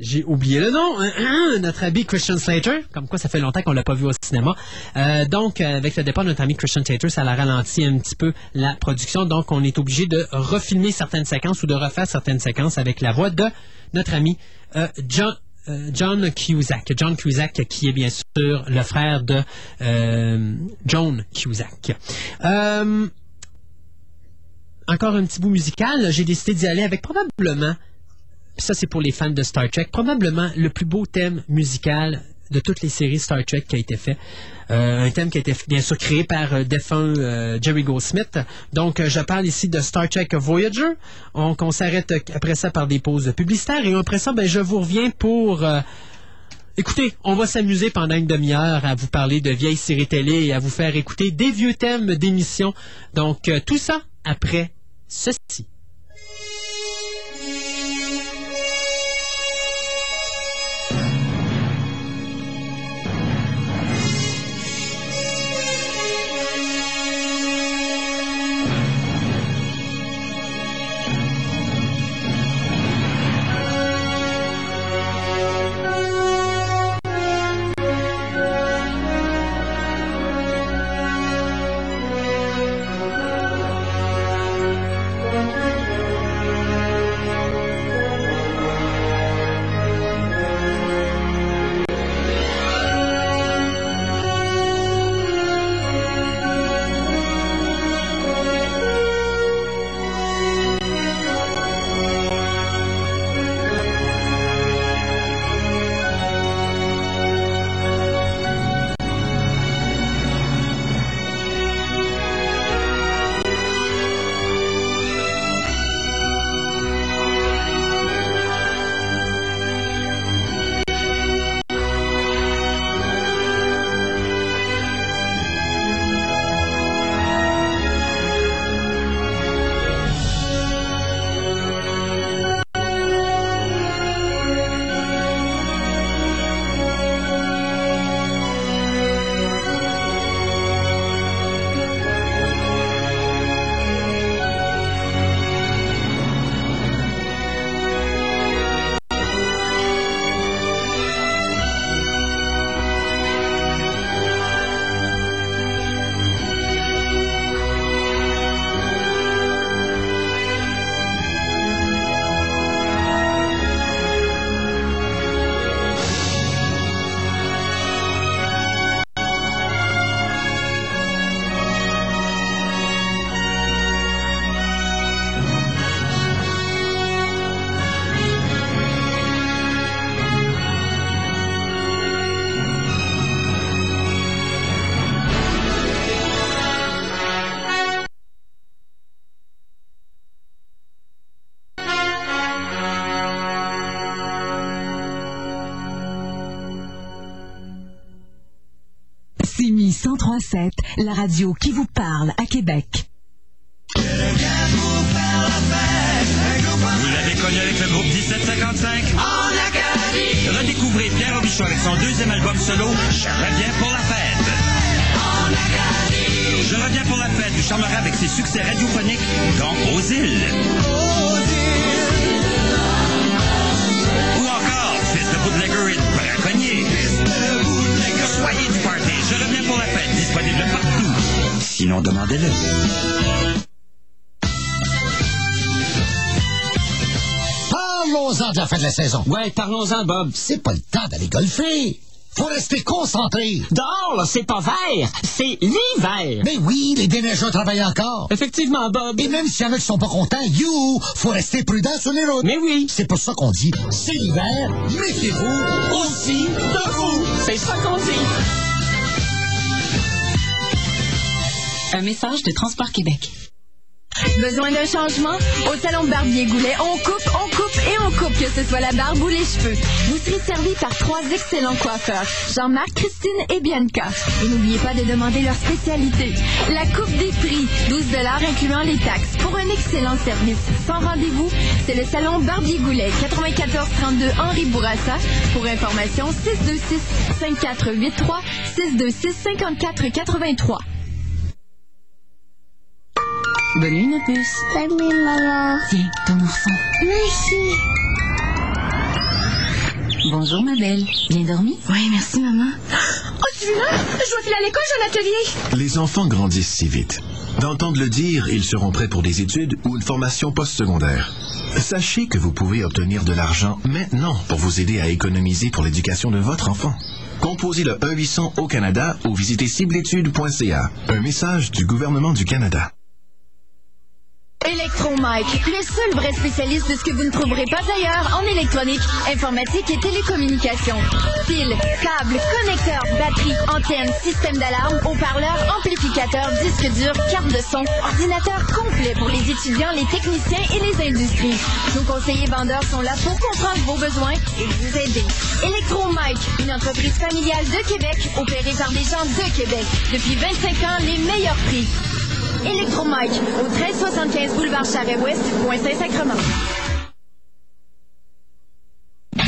J'ai oublié le nom, hein, hein, notre ami Christian Slater, comme quoi ça fait longtemps qu'on l'a pas vu au cinéma. Euh, donc, euh, avec le départ de notre ami Christian Slater, ça a ralenti un petit peu la production. Donc, on est obligé de refilmer certaines séquences ou de refaire certaines séquences avec la voix de notre ami euh, John. euh, John Cusack. John Cusack qui est bien sûr le frère de euh, John Cusack. Euh, encore un petit bout musical. J'ai décidé d'y aller avec probablement ça, c'est pour les fans de Star Trek. Probablement le plus beau thème musical de toutes les séries Star Trek qui a été fait. Euh, un thème qui a été bien sûr créé par euh, défunt euh, Jerry Goldsmith. Donc, euh, je parle ici de Star Trek Voyager. On, on s'arrête après ça par des pauses publicitaires. Et après ça, ben, je vous reviens pour... Écoutez, on va s'amuser pendant une demi-heure à vous parler de vieilles séries télé et à vous faire écouter des vieux thèmes d'émissions. Donc, tout ça après ceci. 1037, la radio qui vous parle à Québec. Vous l'avez connu avec le groupe 1755? En Acadie! Redécouvrez Pierre Robichaud avec son deuxième album solo, Je reviens pour la fête. En Acadie! Je reviens pour la fête, vous charmerez avec ses succès radiophoniques, dont Aux îles. Ou encore, Fils de Bootlegger et. Soyez du party, Je reviens pour la fête, disponible partout. Sinon, demandez-le. Parlons-en de la fin de la saison. Ouais, parlons-en, Bob. C'est pas le temps d'aller golfer. Faut rester concentré. Dehors, là, c'est pas vert, c'est l'hiver. Mais oui, les déneigeurs travaillent encore. Effectivement, Bob. Et même s'il y en a qui sont pas contents, you, faut rester prudent sur les routes. Mais oui. C'est pour ça qu'on dit, c'est l'hiver, méfiez-vous aussi de vous. C'est ça qu'on dit. Un message de Transport Québec. Besoin d'un changement? Au Salon Barbier Goulet, on coupe, on coupe et on coupe, que ce soit la barbe ou les cheveux. Vous serez servi par trois excellents coiffeurs, Jean-Marc, Christine et Bianca. Et n'oubliez pas de demander leur spécialité. La coupe des prix, 12 incluant les taxes, pour un excellent service. Sans rendez-vous, c'est le Salon Barbier Goulet, 9432 Henri Bourassa. Pour information, 626 5483 626 5483. Bonne nuit, ma puce. Bonne nuit, maman. Tiens, ton ourson. Merci. Bonjour, ma belle. Bien dormi? Oui, merci, maman. Oh, tu là? Je dois filer à l'école, j'ai un atelier. Les enfants grandissent si vite. D'entendre le dire, ils seront prêts pour des études ou une formation postsecondaire. Sachez que vous pouvez obtenir de l'argent maintenant pour vous aider à économiser pour l'éducation de votre enfant. Composez le 1-800 au Canada ou visitez cibleétudes.ca. Un message du gouvernement du Canada. Electromike, le seul vrai spécialiste de ce que vous ne trouverez pas ailleurs en électronique, informatique et télécommunications. Fils, câbles, connecteurs, batteries, antennes, système d'alarme, haut-parleurs, amplificateurs, disques durs, carte de son, ordinateur complet pour les étudiants, les techniciens et les industries. Nos conseillers vendeurs sont là pour comprendre vos besoins et vous aider. Electromike, une entreprise familiale de Québec, opérée par des gens de Québec. Depuis 25 ans, les meilleurs prix. Electromike, au 1375 boulevard Charret-Ouest, coin Saint-Sacrement.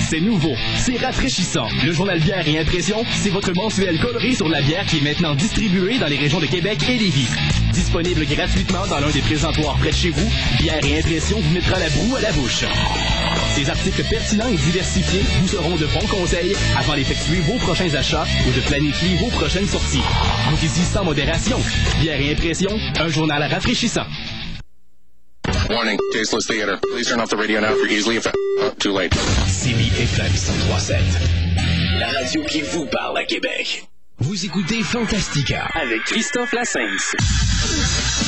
C'est nouveau, c'est rafraîchissant. Le journal Bière et Impression, c'est votre mensuel coloré sur la bière qui est maintenant distribué dans les régions de Québec et Lévis. Disponible gratuitement dans l'un des présentoirs près de chez vous, Bière et Impression vous mettra la broue à la bouche. Ces articles pertinents et diversifiés vous seront de bons conseils afin d'effectuer vos prochains achats ou de planifier vos prochaines sorties. Goûtez-y sans modération. Bière et Impression, un journal rafraîchissant. Warning, tasteless theater. Please turn off the radio now for easily effect. Oh, too late. CBFM 1037. La radio qui vous parle à Québec. Vous écoutez Fantastica. Avec Christophe Lassens.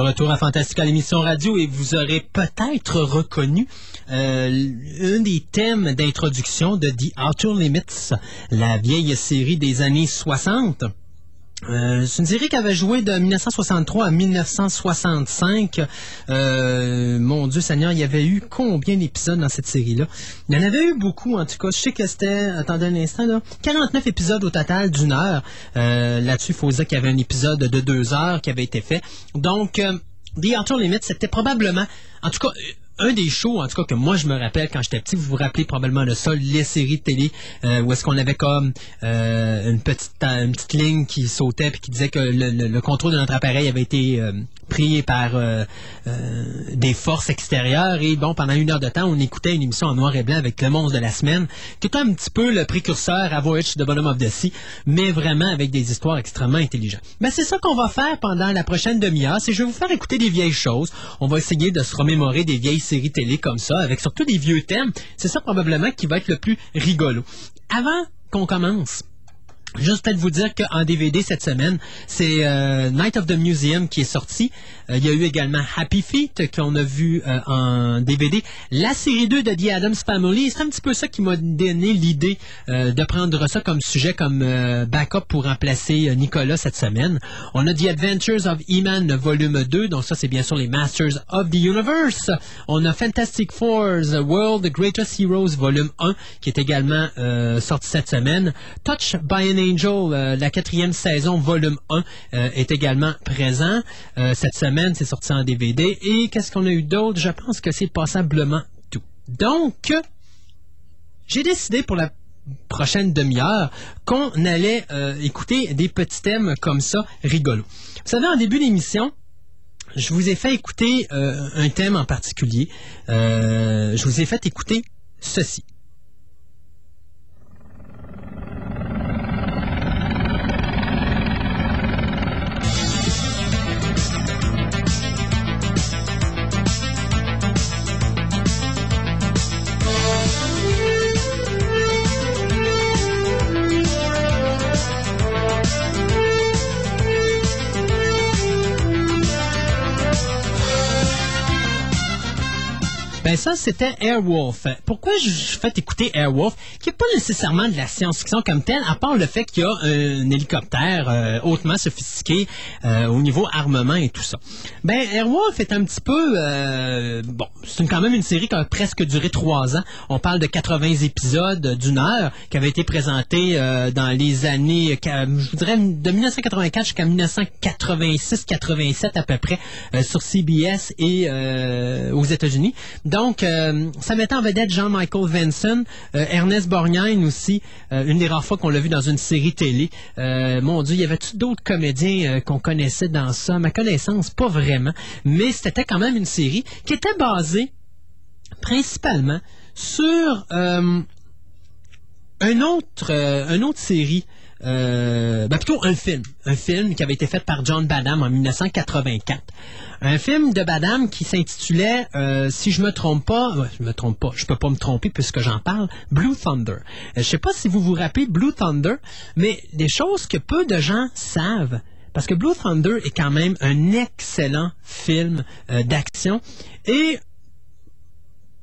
Retour à Fantastica, l'émission radio, et vous aurez peut-être reconnu euh, un des thèmes d'introduction de The Outer Limits, la vieille série des années 60. Euh, c'est une série qui avait joué de 1963 à 1965. Euh, mon Dieu Seigneur, il y avait eu combien d'épisodes dans cette série-là? Il y en avait eu beaucoup, en tout cas. Je sais que c'était, attendez un instant, là, 49 épisodes au total d'une heure. Euh, là-dessus, il faut dire qu'il y avait un épisode de deux heures qui avait été fait. Donc, euh, The Outer Limits, c'était probablement, en tout cas, un des shows, en tout cas, que moi je me rappelle quand j'étais petit, vous vous rappelez probablement de ça, les séries de télé, euh, où est-ce qu'on avait comme euh, une petite une petite ligne qui sautait puis qui disait que le, le- le contrôle de notre appareil avait été euh, pris par euh, euh, des forces extérieures et bon, pendant une heure de temps, on écoutait une émission en noir et blanc avec le monstre de la semaine, qui était un petit peu le précurseur à Voyage the Bottom of the Sea, mais vraiment avec des histoires extrêmement intelligentes. Ben, c'est ça qu'on va faire pendant la prochaine demi-heure, c'est je vais vous faire écouter des vieilles choses. On va essayer de se remémorer des vieilles séries télé comme ça, avec surtout des vieux thèmes. C'est ça probablement qui va être le plus rigolo. Avant qu'on commence, Juste peut-être vous dire qu'en DVD cette semaine, c'est euh, Night of the Museum qui est sorti. Euh, il y a eu également Happy Feet qu'on a vu euh, en DVD. La série 2 de The Addams Family, c'est un petit peu ça qui m'a donné l'idée euh, de prendre ça comme sujet, comme euh, backup pour remplacer euh, Nicolas cette semaine. On a The Adventures of He-Man volume 2, donc ça c'est bien sûr les Masters of the Universe. On a Fantastic Four, The World, Greatest Heroes volume 1 qui est également euh, sorti cette semaine. Touch by an Angel, euh, la quatrième saison, volume 1, euh, est également présent. Euh, cette semaine, c'est sorti en DVD. Et qu'est-ce qu'on a eu d'autre? Je pense que c'est passablement tout. Donc, j'ai décidé pour la prochaine demi-heure qu'on allait écouter des petits thèmes comme ça, rigolos. Vous savez, en début d'émission, je vous ai fait écouter un thème en particulier. Je vous ai fait écouter ceci. Ben ça, c'était Airwolf. Pourquoi je fais écouter Airwolf, qui n'est pas nécessairement de la science-fiction comme telle, à part le fait qu'il y a un hélicoptère euh, hautement sophistiqué euh, au niveau armement et tout ça. Ben Airwolf est un petit peu... euh, bon, c'est quand même une série qui a presque duré trois ans. On parle de 80 épisodes d'une heure qui avait été présenté dans les années, je vous dirais, de 1984 jusqu'à 1986-87 à peu près sur CBS et aux États-Unis. Euh, ça mettait en vedette Jean-Michael Vinson, euh, Ernest Borgnine aussi, euh, une des rares fois qu'on l'a vu dans une série télé. Mon Dieu, il y avait-tu d'autres comédiens qu'on connaissait dans ça? Ma connaissance, pas vraiment. Mais c'était quand même une série qui était basée principalement sur un autre, une autre série, euh, ben plutôt un film, un film qui avait été fait par John Badham en 1984. Un film de Badham qui s'intitulait, euh, si je me trompe pas, ouais, je me trompe pas, je peux pas me tromper puisque j'en parle, Blue Thunder. Euh, je sais pas si vous vous rappelez Blue Thunder, mais des choses que peu de gens savent. Parce que Blue Thunder est quand même un excellent film euh, d'action et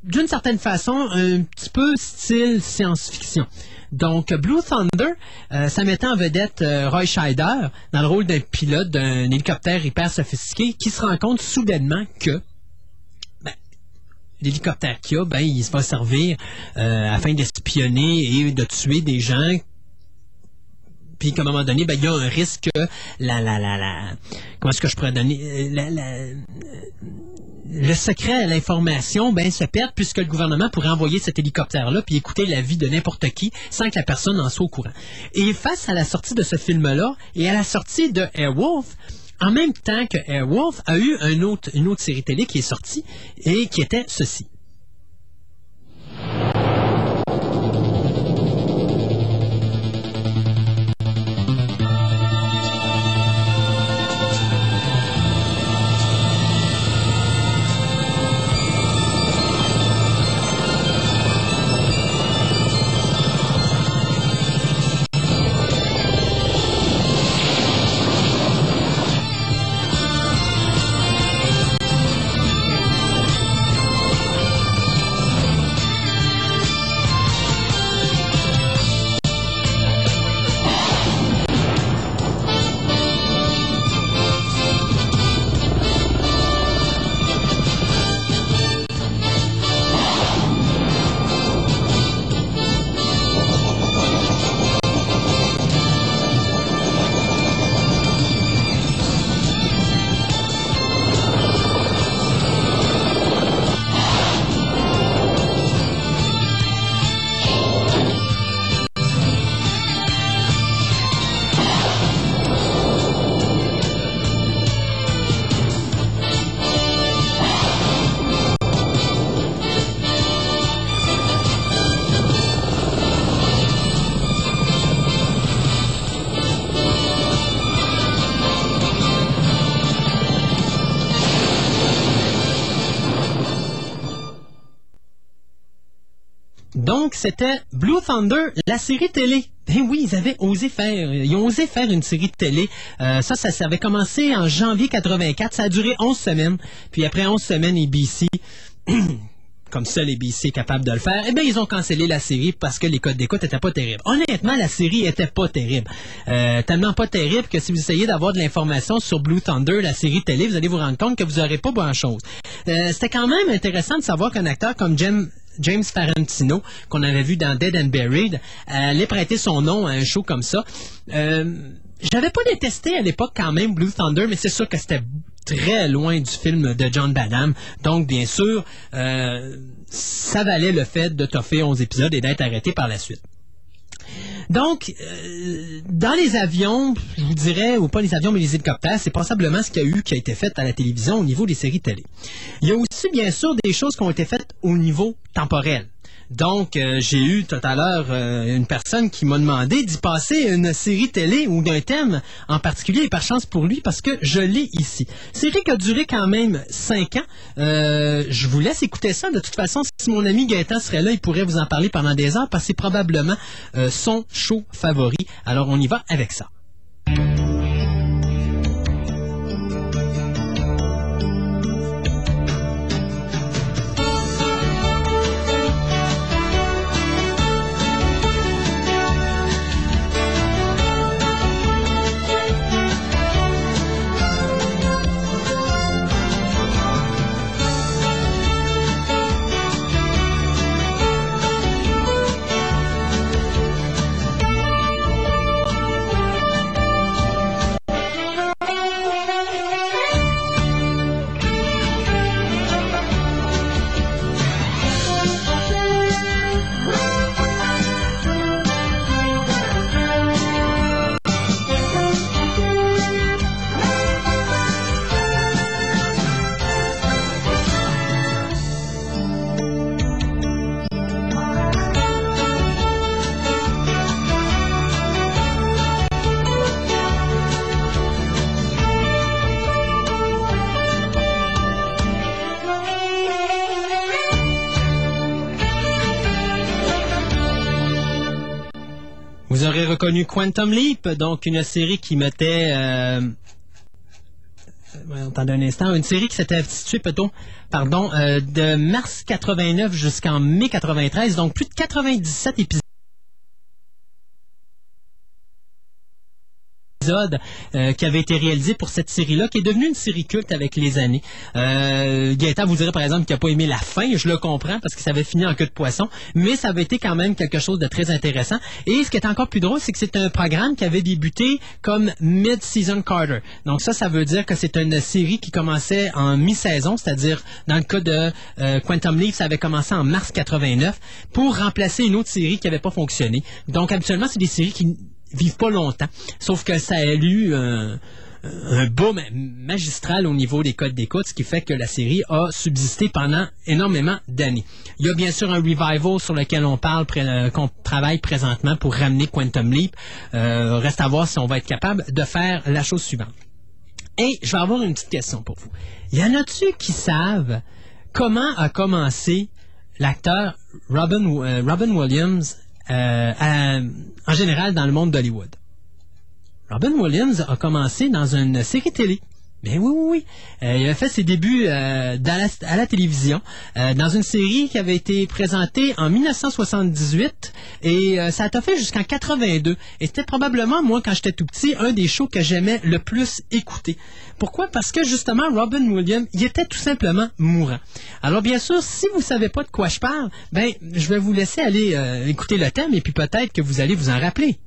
d'une certaine façon, un petit peu style science-fiction. Donc, Blue Thunder, euh, ça mettait en vedette euh, Roy Scheider dans le rôle d'un pilote d'un hélicoptère hyper sophistiqué qui se rend compte soudainement que ben, l'hélicoptère qu'il a, ben, il se va servir euh, afin d'espionner et de tuer des gens. Puis qu'à un moment donné, ben, il y a un risque que la, la, la, la, comment est-ce que je pourrais donner, euh, la, la, le secret à l'information ben, se perd puisque le gouvernement pourrait envoyer cet hélicoptère-là puis écouter la vie de n'importe qui sans que la personne en soit au courant. Et face à la sortie de ce film-là et à la sortie de Airwolf, en même temps que Airwolf a eu une autre série télé qui est sortie et qui était ceci. C'était Blue Thunder, la série télé. Ben oui, ils avaient osé faire, ils ont osé faire une série de télé. Euh, ça, ça, avait commencé en janvier 84. Ça a duré 11 semaines. Puis après 11 semaines, ABC, comme seul ABC est capable de le faire, eh bien, ils ont cancellé la série parce que les codes d'écoute n'étaient pas terribles. Honnêtement, la série était pas terrible. Euh, tellement pas terrible que si vous essayez d'avoir de l'information sur Blue Thunder, la série télé, vous allez vous rendre compte que vous n'aurez pas grand-chose. Euh, C'était quand même intéressant de savoir qu'un acteur comme James James Farentino, qu'on avait vu dans Dead and Buried, allait prêter son nom à un show comme ça. Euh, J'avais pas détesté à l'époque quand même Blue Thunder, mais c'est sûr que c'était très loin du film de John Badham. Donc, bien sûr, euh, ça valait le fait de toffer 11 épisodes et d'être arrêté par la suite. Donc, euh, dans les avions, je vous dirais, ou pas les avions, mais les hélicoptères, c'est passablement ce qu'il y a eu qui a été fait à la télévision au niveau des séries télé. Il y a aussi, bien sûr, des choses qui ont été faites au niveau temporel. Donc, euh, j'ai eu tout à l'heure euh, une personne qui m'a demandé d'y passer une série télé ou d'un thème en particulier, et par chance pour lui, parce que je l'ai ici. Série qui a duré quand même cinq ans. Euh, je vous laisse écouter ça. De toute façon, si mon ami Gaëtan serait là, il pourrait vous en parler pendant des heures, parce que c'est probablement son show favori. Alors, on y va avec ça. Quantum Leap, donc une série qui mettait... Euh, attendez un instant, une série qui s'était située plutôt, pardon, euh, de mars 89 jusqu'en mai 93, donc plus de 97 épisodes. Euh, qui avait été réalisé pour cette série-là, qui est devenue une série culte avec les années. Euh, Gaëtan vous dirait par exemple qu'il n'a pas aimé la fin, je le comprends parce que ça avait fini en queue de poisson, mais ça avait été quand même quelque chose de très intéressant. Et ce qui est encore plus drôle, c'est que c'est un programme qui avait débuté comme Mid-Season Carter. Donc ça, ça veut dire que c'est une série qui commençait en mi-saison, c'est-à-dire dans le cas de euh, Quantum Leaf, ça avait commencé en mars 89 pour remplacer une autre série qui n'avait pas fonctionné. Donc habituellement, c'est des séries qui vivent pas longtemps. Sauf que ça a eu un, un boom magistral au niveau des codes d'écoute, ce qui fait que la série a subsisté pendant énormément d'années. Il y a bien sûr un revival sur lequel on parle, euh, qu'on travaille présentement pour ramener Quantum Leap. Euh, reste à voir si on va être capable de faire la chose suivante. Et je vais avoir une petite question pour vous. Y en a-tu qui savent comment a commencé l'acteur Robin, euh, Robin Williams à, en général dans le monde d'Hollywood. Robin Williams a commencé dans une série télé. Ben oui, oui, oui. Euh, il a fait ses débuts euh, à la télévision euh, dans une série qui avait été présentée en 1978 et euh, ça a fait jusqu'en 82. Et c'était probablement, moi, quand j'étais tout petit, un des shows que j'aimais le plus écouter. Pourquoi? Parce que justement, Robin Williams, il était tout simplement mourant. Alors bien sûr, si vous savez pas de quoi je parle, ben je vais vous laisser aller écouter le thème et puis peut-être que vous allez vous en rappeler.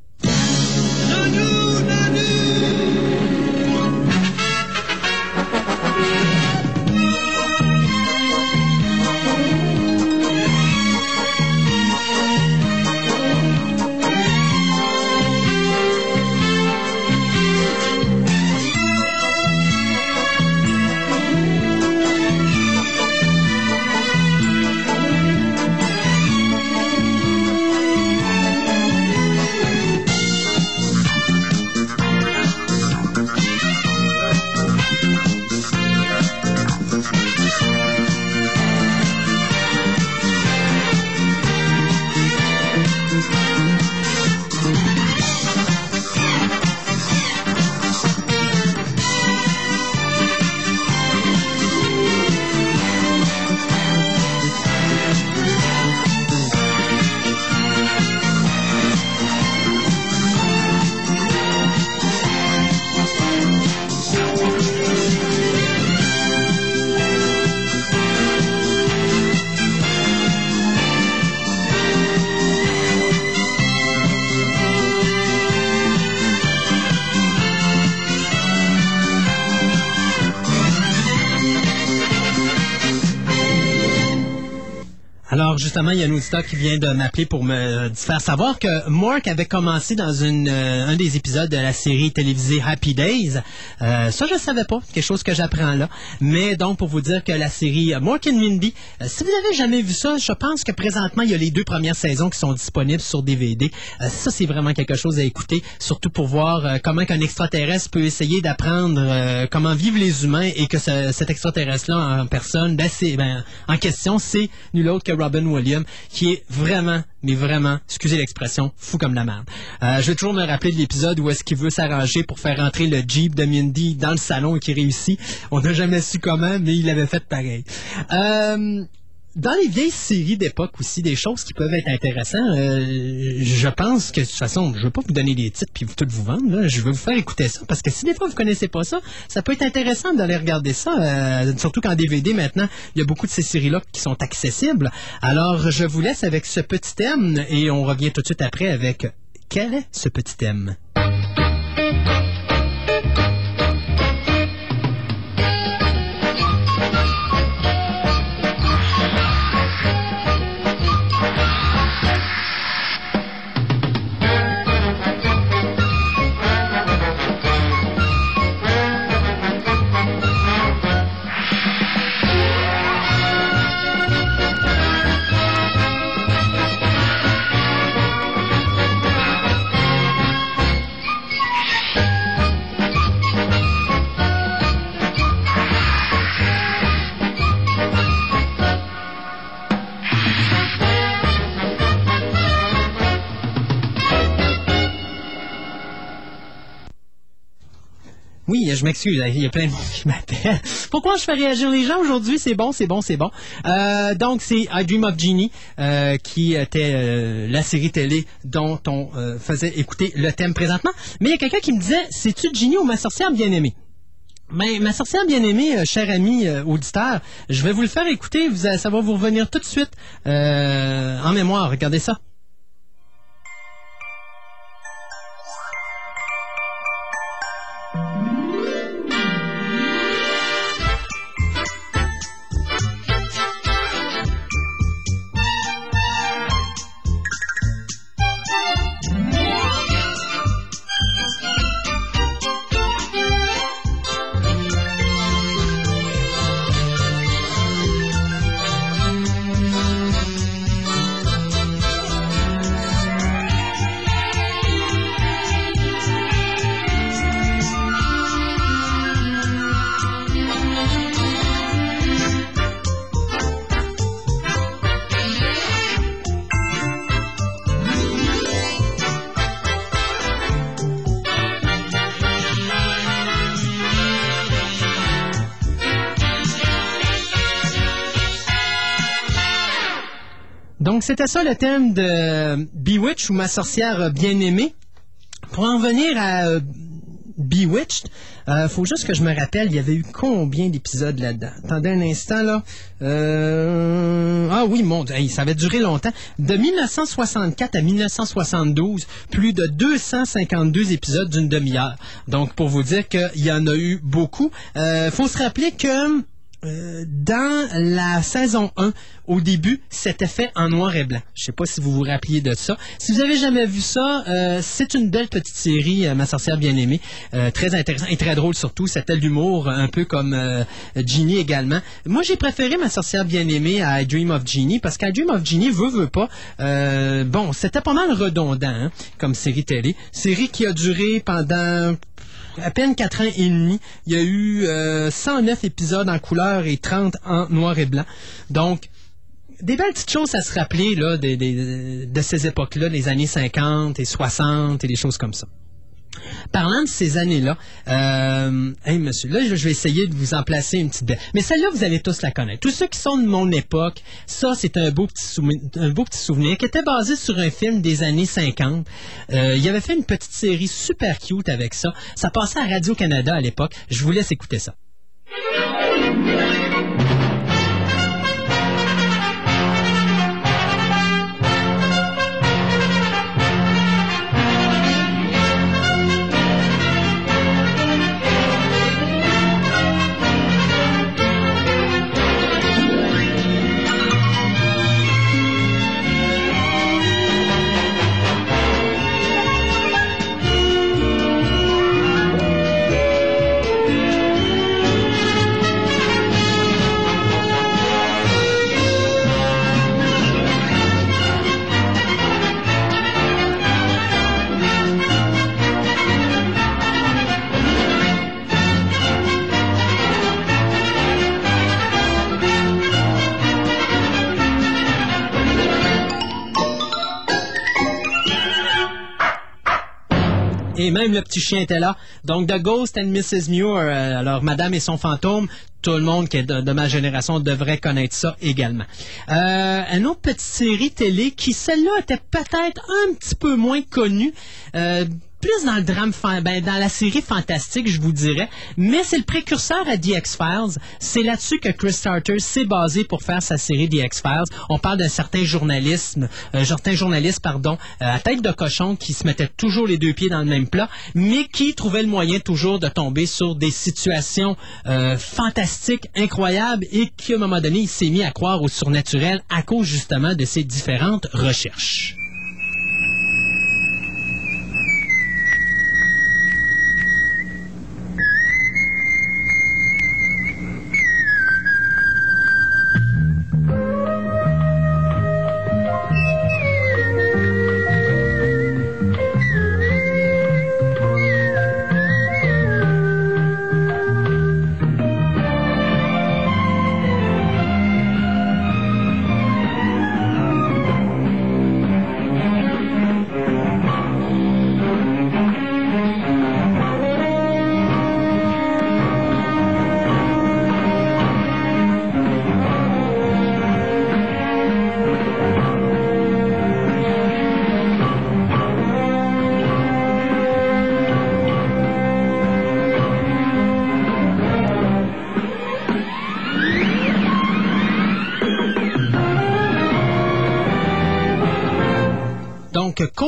Justement, il y a un auditeur qui vient de m'appeler pour me faire savoir que Mark avait commencé dans euh, un des épisodes de la série télévisée Happy Days. Euh, ça, je ne savais pas, quelque chose que j'apprends là. Mais donc, pour vous dire que la série Mark and Mindy, euh, si vous n'avez jamais vu ça, je pense que présentement, il y a les deux premières saisons qui sont disponibles sur DVD. Ça, c'est vraiment quelque chose à écouter, surtout pour voir comment qu'un extraterrestre peut essayer d'apprendre comment vivent les humains et que ce- cet extraterrestre-là en personne, ben, ben, en question, c'est nul autre que Robin Williams, qui est vraiment, mais vraiment, excusez l'expression, fou comme la merde. Euh, je vais toujours me rappeler de l'épisode où est-ce qu'il veut s'arranger pour faire rentrer le Jeep de Mindy dans le salon et qui réussit. On n'a jamais su comment, mais il avait fait pareil. Euh, dans les vieilles séries d'époque aussi, des choses qui peuvent être intéressantes, euh, je pense que de toute façon, je vais pas vous donner des titres puis vous tout vous vendre, je vais vous faire écouter ça parce que si des fois vous connaissez pas ça, ça peut être intéressant d'aller regarder ça, euh, surtout qu'en DVD maintenant, il y a beaucoup de ces séries-là qui sont accessibles. Alors, je vous laisse avec ce petit thème et on revient tout de suite après avec quel est ce petit thème? Oui, je m'excuse, il y a plein de monde qui m'appellent. Pourquoi je fais réagir les gens aujourd'hui? C'est bon, c'est bon, c'est bon. Euh, donc, c'est I Dream of Genie, euh, qui était euh, la série télé dont on euh, faisait écouter le thème présentement. Mais il y a quelqu'un qui me disait, c'est-tu Genie ou ma sorcière bien-aimée? Ben, ma sorcière bien-aimée, cher ami auditeur, je vais vous le faire écouter, vous, ça va vous revenir tout de suite en mémoire. Regardez ça. Donc, c'était ça le thème de Bewitched ou ma sorcière bien-aimée. Pour en venir à euh, Bewitched, euh, faut juste que je me rappelle, il y avait eu combien d'épisodes là-dedans? Attendez un instant, là. Euh, Ah oui, mon Dieu, ça avait duré longtemps. De 1964 à 1972, plus de 252 épisodes d'une demi-heure. Donc, pour vous dire qu'il y en a eu beaucoup. Euh, faut se rappeler que... euh, dans la saison 1, au début, c'était fait en noir et blanc. Je sais pas si vous vous rappeliez de ça. Si vous avez jamais vu ça, euh, c'est une belle petite série, euh, Ma sorcière bien-aimée. Euh, très intéressant et très drôle surtout. C'était l'humour, un peu comme Genie également. Moi, j'ai préféré Ma sorcière bien-aimée à I Dream of Genie parce qu'I Dream of Genie veut, veut pas. bon, c'était pas mal redondant hein, comme série télé. Série qui a duré pendant à peine 4 ans et demi. Il y a eu euh, 109 épisodes en couleur et 30 en noir et blanc. Donc, des belles petites choses à se rappeler de ces époques-là, des années 50 et 60 et des choses comme ça. Parlant de ces années-là, euh, monsieur, là, je vais essayer de vous en placer une petite. Mais celle-là, vous allez tous la connaître. Tous ceux qui sont de mon époque, ça, c'est un beau petit souvenir, un beau petit souvenir qui était basé sur un film des années 50. Euh, il avait fait une petite série super cute avec ça. Ça passait à Radio-Canada à l'époque. Je vous laisse écouter ça. Et même le petit chien était là. Donc, The Ghost and Mrs. Muir, euh, alors Madame et son fantôme, tout le monde qui est de, ma génération devrait connaître ça également. Euh, une autre petite série télé qui, celle-là, était peut-être un petit peu moins connue. Euh, plus dans le drame, ben, dans la série fantastique, je vous dirais. Mais c'est le précurseur à The X-Files. C'est là-dessus que Chris Starter s'est basé pour faire sa série The X-Files. On parle d'un certain journalisme, euh, certain journaliste, pardon, euh, à tête de cochon qui se mettait toujours les deux pieds dans le même plat, mais qui trouvait le moyen toujours de tomber sur des situations euh, fantastiques, incroyables, et qui, à un moment donné, il s'est mis à croire au surnaturel à cause justement de ses différentes recherches.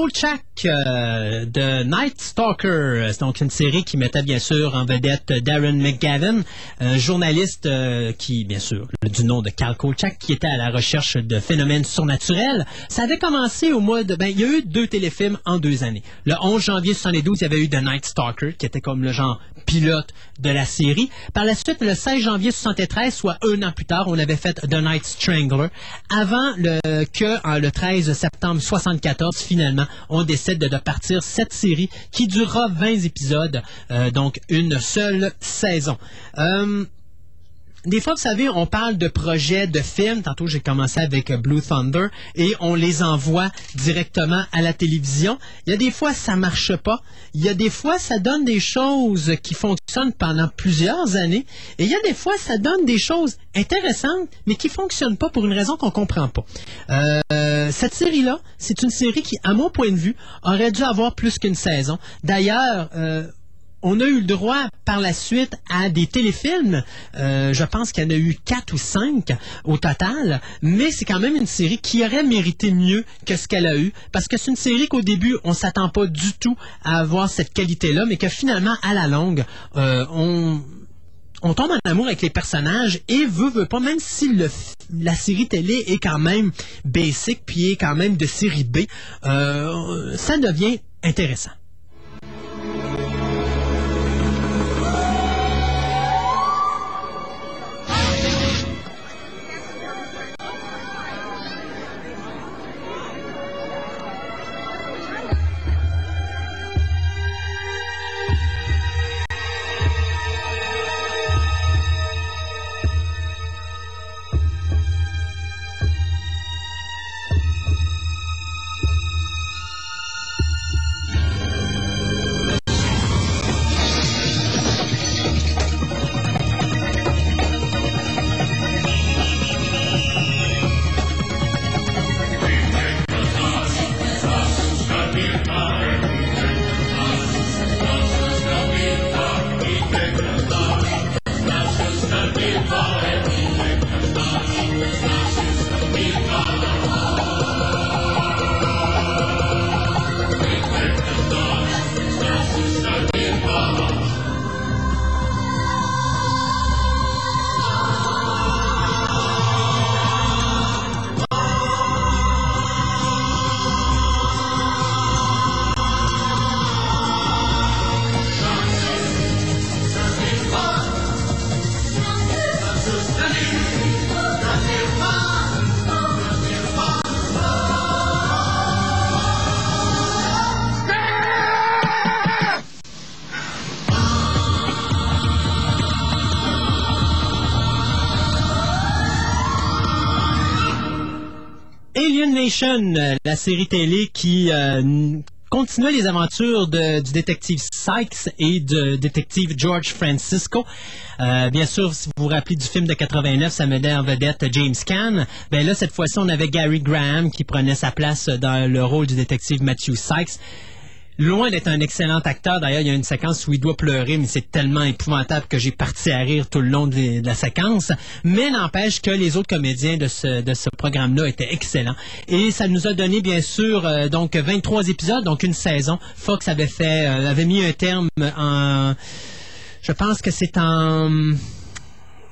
Donc, Kolchak euh, de Night Stalker, c'est donc une série qui mettait bien sûr en vedette Darren McGavin, un journaliste euh, qui, bien sûr, du nom de Carl Kolchak, qui était à la recherche de phénomènes surnaturels. Ça avait commencé au mois de... Ben, il y a eu deux téléfilms en deux années. Le 11 janvier 72, il y avait eu The Night Stalker, qui était comme le genre pilote de la série. Par la suite, le 16 janvier 73, soit un an plus tard, on avait fait The Night Strangler, avant le, que en- le 13 septembre 74, finalement, on décide de, partir cette série qui durera 20 épisodes, euh, donc une seule saison. Euh, des fois, vous savez, on parle de projets de films. Tantôt, j'ai commencé avec euh, Blue Thunder et on les envoie directement à la télévision. Il y a des fois, ça marche pas. Il y a des fois, ça donne des choses qui fonctionnent pendant plusieurs années. Et il y a des fois, ça donne des choses intéressantes, mais qui fonctionnent pas pour une raison qu'on comprend pas. Euh, cette série-là, c'est une série qui, à mon point de vue, aurait dû avoir plus qu'une saison. D'ailleurs, euh, on a eu le droit par la suite à des téléfilms. Euh, je pense qu'il y en a eu quatre ou cinq au total, mais c'est quand même une série qui aurait mérité mieux que ce qu'elle a eu, parce que c'est une série qu'au début on s'attend pas du tout à avoir cette qualité-là, mais que finalement à la longue euh, on tombe en amour avec les personnages et veut, veut pas, même si la série télé est quand même basic puis est quand même de série B, euh, ça devient intéressant. Euh, la série télé qui, euh, continuait les aventures du détective Sykes et du détective George Francisco. Euh, bien sûr, si vous vous rappelez du film de 89, ça mettait en vedette James Caan. Ben là, cette fois-ci, on avait Gary Graham qui prenait sa place dans le rôle du détective Matthew Sykes. Loin d'être un excellent acteur, d'ailleurs, il y a une séquence où il doit pleurer, mais c'est tellement épouvantable que j'ai parti à rire tout le long de, la séquence. Mais n'empêche que les autres comédiens de ce, de ce programme-là étaient excellents. Et ça nous a donné, bien sûr, euh, donc 23 épisodes, donc une saison. Fox avait fait, euh, avait mis un terme en... Je pense que c'est en...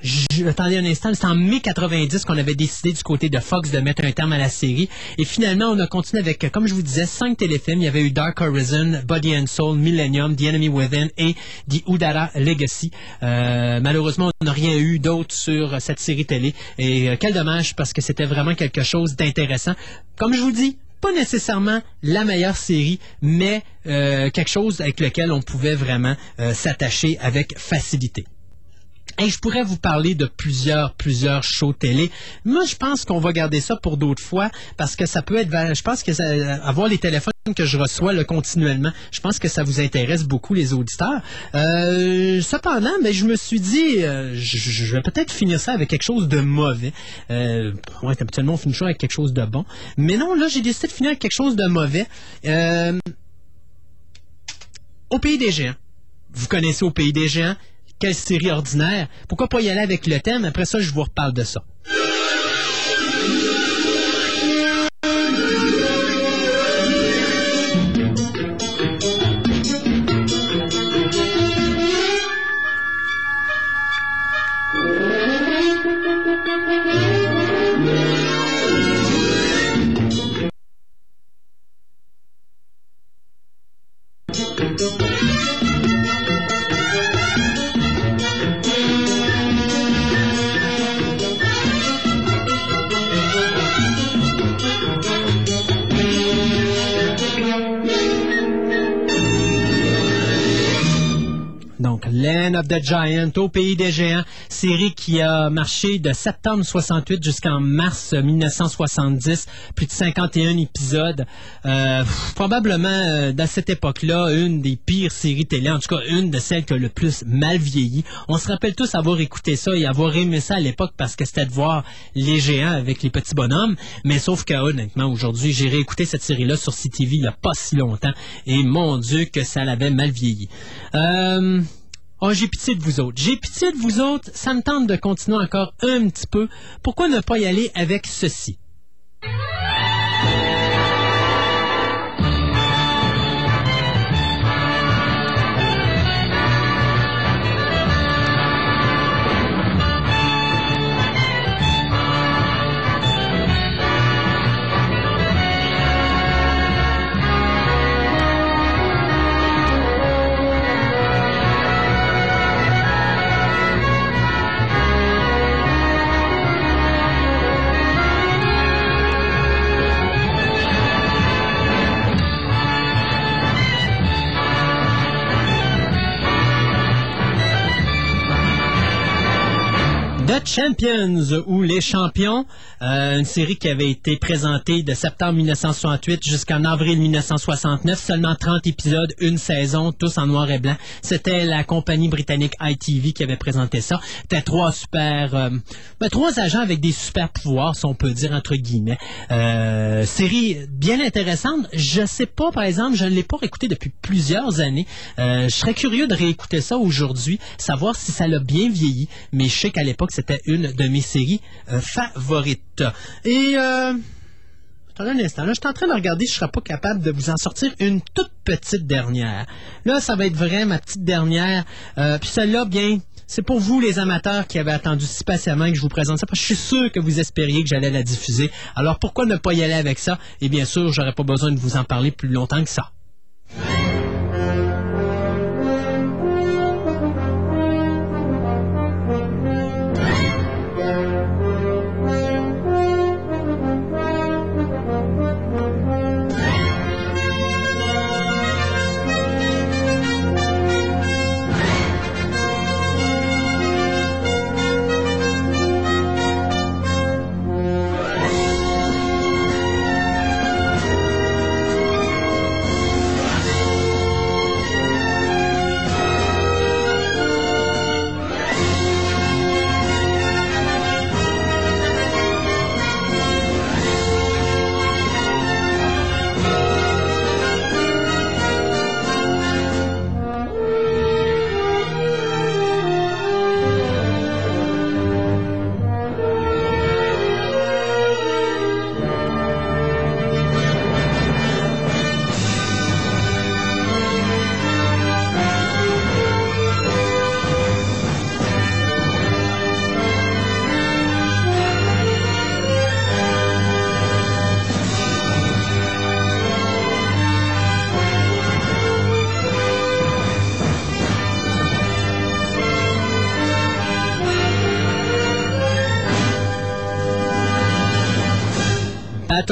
Je- attendez un instant, c'est en mai 90 qu'on avait décidé du côté de Fox de mettre un terme à la série. Et finalement, on a continué avec, comme je vous disais, cinq téléfilms. Il y avait eu Dark Horizon, Body and Soul, Millennium, The Enemy Within et The Udara Legacy. Euh, malheureusement, on n'a rien eu d'autre sur cette série télé. Et euh, quel dommage parce que c'était vraiment quelque chose d'intéressant. Comme je vous dis, pas nécessairement la meilleure série, mais euh, quelque chose avec lequel on pouvait vraiment euh, s'attacher avec facilité. Et je pourrais vous parler de plusieurs, plusieurs shows télé. Moi, je pense qu'on va garder ça pour d'autres fois parce que ça peut être, je pense que ça, avoir les téléphones que je reçois là, continuellement, je pense que ça vous intéresse beaucoup les auditeurs. Euh, cependant, mais je me suis dit, euh, je, je vais peut-être finir ça avec quelque chose de mauvais. Euh, ouais, habituellement on finit toujours avec quelque chose de bon, mais non, là j'ai décidé de finir avec quelque chose de mauvais. Euh, au pays des géants. Vous connaissez Au pays des géants? Quelle série ordinaire? Pourquoi pas y aller avec le thème? Après ça, je vous reparle de ça. Land of the Giant, au pays des géants, série qui a marché de septembre 68 jusqu'en mars 1970, plus de 51 épisodes. Euh, probablement, euh, dans cette époque-là, une des pires séries télé, en tout cas une de celles qui a le plus mal vieilli. On se rappelle tous avoir écouté ça et avoir aimé ça à l'époque parce que c'était de voir les géants avec les petits bonhommes. Mais sauf que, honnêtement, aujourd'hui, j'ai réécouté cette série-là sur CTV il n'y a pas si longtemps et mon Dieu que ça l'avait mal vieilli. Euh, Oh, j'ai pitié de vous autres. J'ai pitié de vous autres. Ça me tente de continuer encore un petit peu. Pourquoi ne pas y aller avec ceci? The Champions ou Les Champions, euh, une série qui avait été présentée de septembre 1968 jusqu'en avril 1969, seulement 30 épisodes, une saison, tous en noir et blanc. C'était la compagnie britannique ITV qui avait présenté ça. C'était trois super, euh, ben, trois agents avec des super pouvoirs, si on peut dire entre guillemets. Euh, série bien intéressante. Je sais pas, par exemple, je ne l'ai pas réécouté depuis plusieurs années. Je serais curieux de réécouter ça aujourd'hui, savoir si ça l'a bien vieilli. Mais je sais qu'à l'époque, c'était une de mes séries euh, favorites. Et euh, attendez un instant, là, je suis en train de regarder, je ne serais pas capable de vous en sortir une toute petite dernière. Là, ça va être vrai, ma petite dernière. Euh, puis celle-là, bien, c'est pour vous, les amateurs qui avaient attendu si patiemment que je vous présente ça, parce que je suis sûr que vous espériez que j'allais la diffuser. Alors pourquoi ne pas y aller avec ça? Et bien sûr, j'aurais pas besoin de vous en parler plus longtemps que ça.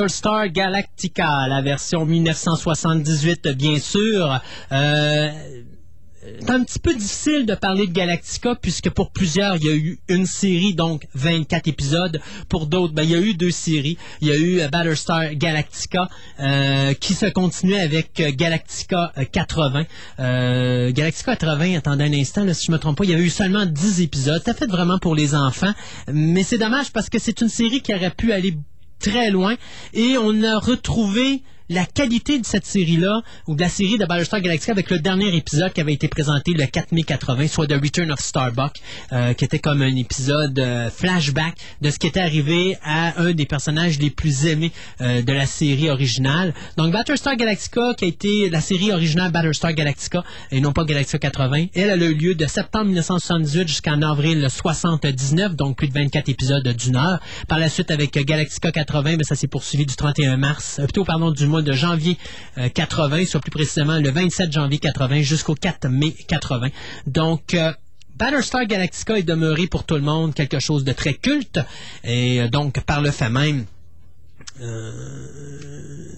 Battlestar Galactica, la version 1978, bien sûr. Euh, c'est un petit peu difficile de parler de Galactica puisque pour plusieurs, il y a eu une série, donc 24 épisodes. Pour d'autres, ben, il y a eu deux séries. Il y a eu euh, Battlestar Galactica euh, qui se continuait avec Galactica euh, 80. Euh, Galactica 80, attendez un instant, là, si je me trompe pas, il y avait eu seulement 10 épisodes. C'était fait vraiment pour les enfants. Mais c'est dommage parce que c'est une série qui aurait pu aller très loin. Et on a retrouvé la qualité de cette série-là, ou de la série de Battlestar Galactica avec le dernier épisode qui avait été présenté le 4 mai 80, soit The Return of Starbuck, euh, qui était comme un épisode euh, flashback de ce qui était arrivé à un des personnages les plus aimés euh, de la série originale. Donc Battlestar Galactica, qui a été la série originale Battlestar Galactica, et non pas Galactica 80, elle, a eu lieu de septembre 1978 jusqu'en avril 79, donc plus de 24 épisodes d'une heure. Par la suite, avec Galactica 80, mais ça s'est poursuivi du 31 mars, plutôt pardon, du mois de janvier euh, 80, soit plus précisément le 27 janvier 80 jusqu'au 4 mai 80. Donc, euh, Battlestar Galactica est demeuré pour tout le monde quelque chose de très culte et euh, donc par le fait même, euh,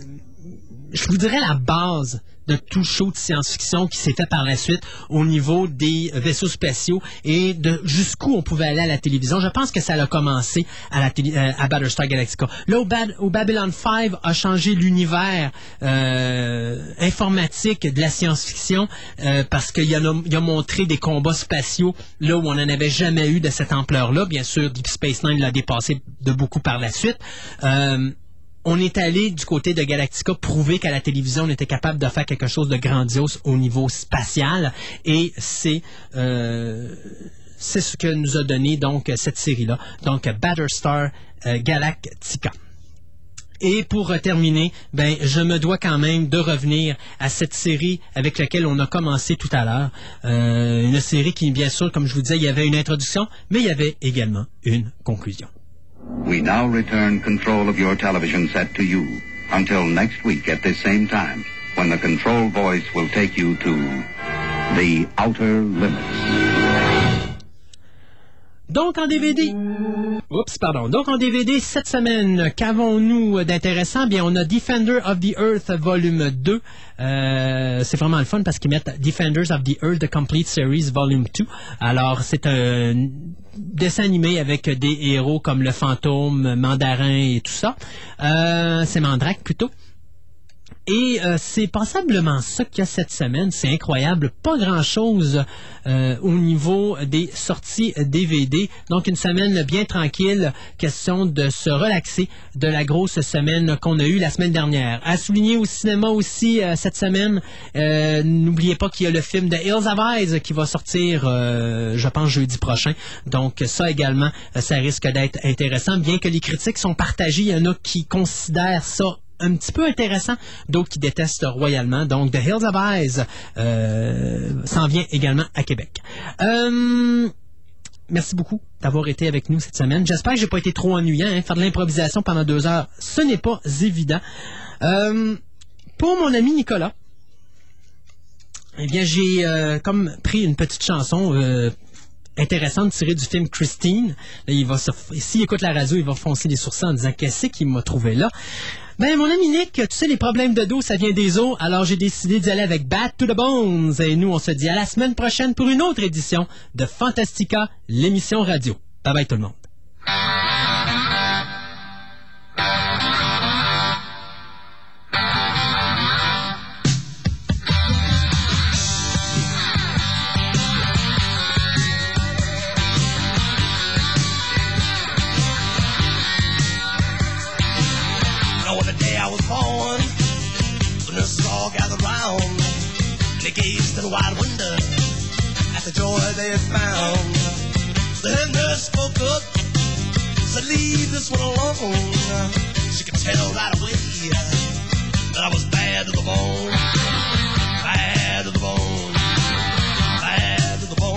je vous dirais la base de tout show de science-fiction qui s'est fait par la suite au niveau des vaisseaux spatiaux et de jusqu'où on pouvait aller à la télévision. Je pense que ça a commencé à, la télé- euh, à Battlestar Galactica. Là, au, Babylon 5 a changé l'univers euh, informatique de la science-fiction euh, parce qu'il a, il a montré des combats spatiaux là où on n'en avait jamais eu de cette ampleur-là. Bien sûr, Deep Space Nine l'a dépassé de beaucoup par la suite. Euh, on est allé du côté de Galactica prouver qu'à la télévision, on était capable de faire quelque chose de grandiose au niveau spatial. Et c'est euh, c'est ce que nous a donné donc cette série-là. Donc Battlestar euh, Galactica. Et pour terminer, ben, je me dois quand même de revenir à cette série avec laquelle on a commencé tout à l'heure. Euh, une série qui, bien sûr, comme je vous disais, il y avait une introduction, mais il y avait également une conclusion. We now return control of your television set to you until next week at this same time when the control voice will take you to the outer limits. Donc en DVD. Oups, pardon. Donc en DVD, cette semaine, qu'avons-nous d'intéressant? Bien, on a Defender of the Earth Volume 2. Euh, c'est vraiment le fun parce qu'ils mettent Defenders of the Earth The Complete Series Volume 2. Alors, c'est un dessin animé avec des héros comme le fantôme, Mandarin et tout ça. Euh, c'est Mandrake plutôt. Et euh, c'est passablement ça qu'il y a cette semaine. C'est incroyable. Pas grand-chose euh, au niveau des sorties DVD. Donc une semaine bien tranquille. Question de se relaxer de la grosse semaine qu'on a eue la semaine dernière. À souligner au cinéma aussi euh, cette semaine, euh, n'oubliez pas qu'il y a le film de Hills of Eyes qui va sortir, euh, je pense, jeudi prochain. Donc ça également, euh, ça risque d'être intéressant. Bien que les critiques sont partagées, il y en a qui considèrent ça un petit peu intéressant, d'autres qui détestent royalement. Donc, The Hills of Eyes euh, s'en vient également à Québec. Euh, merci beaucoup d'avoir été avec nous cette semaine. J'espère que j'ai pas été trop ennuyant. hein. Faire de l'improvisation pendant deux heures, ce n'est pas évident. Euh, pour mon ami Nicolas, eh bien, j'ai comme pris une petite chanson intéressante tirée du film Christine. Il va s'il écoute la radio, il va foncer les sourcils en disant qu'est-ce qu'il m'a trouvé là? Ben, mon ami Nick, tu sais, les problèmes de dos, ça vient des os, alors j'ai décidé d'y aller avec Bad to the Bones. Et nous, on se dit à la semaine prochaine pour une autre édition de Fantastica, l'émission radio. Bye bye tout le monde. In wide wonder at the joy they found. The head nurse spoke up, said, leave this one alone. She could tell right away that I was bad to the bone. Bad to the bone. Bad to the bone.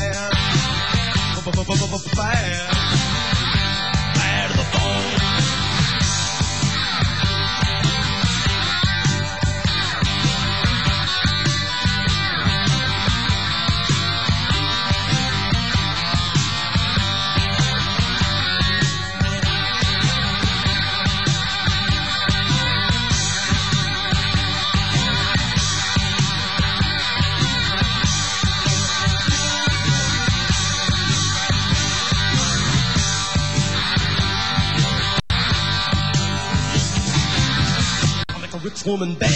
woman back.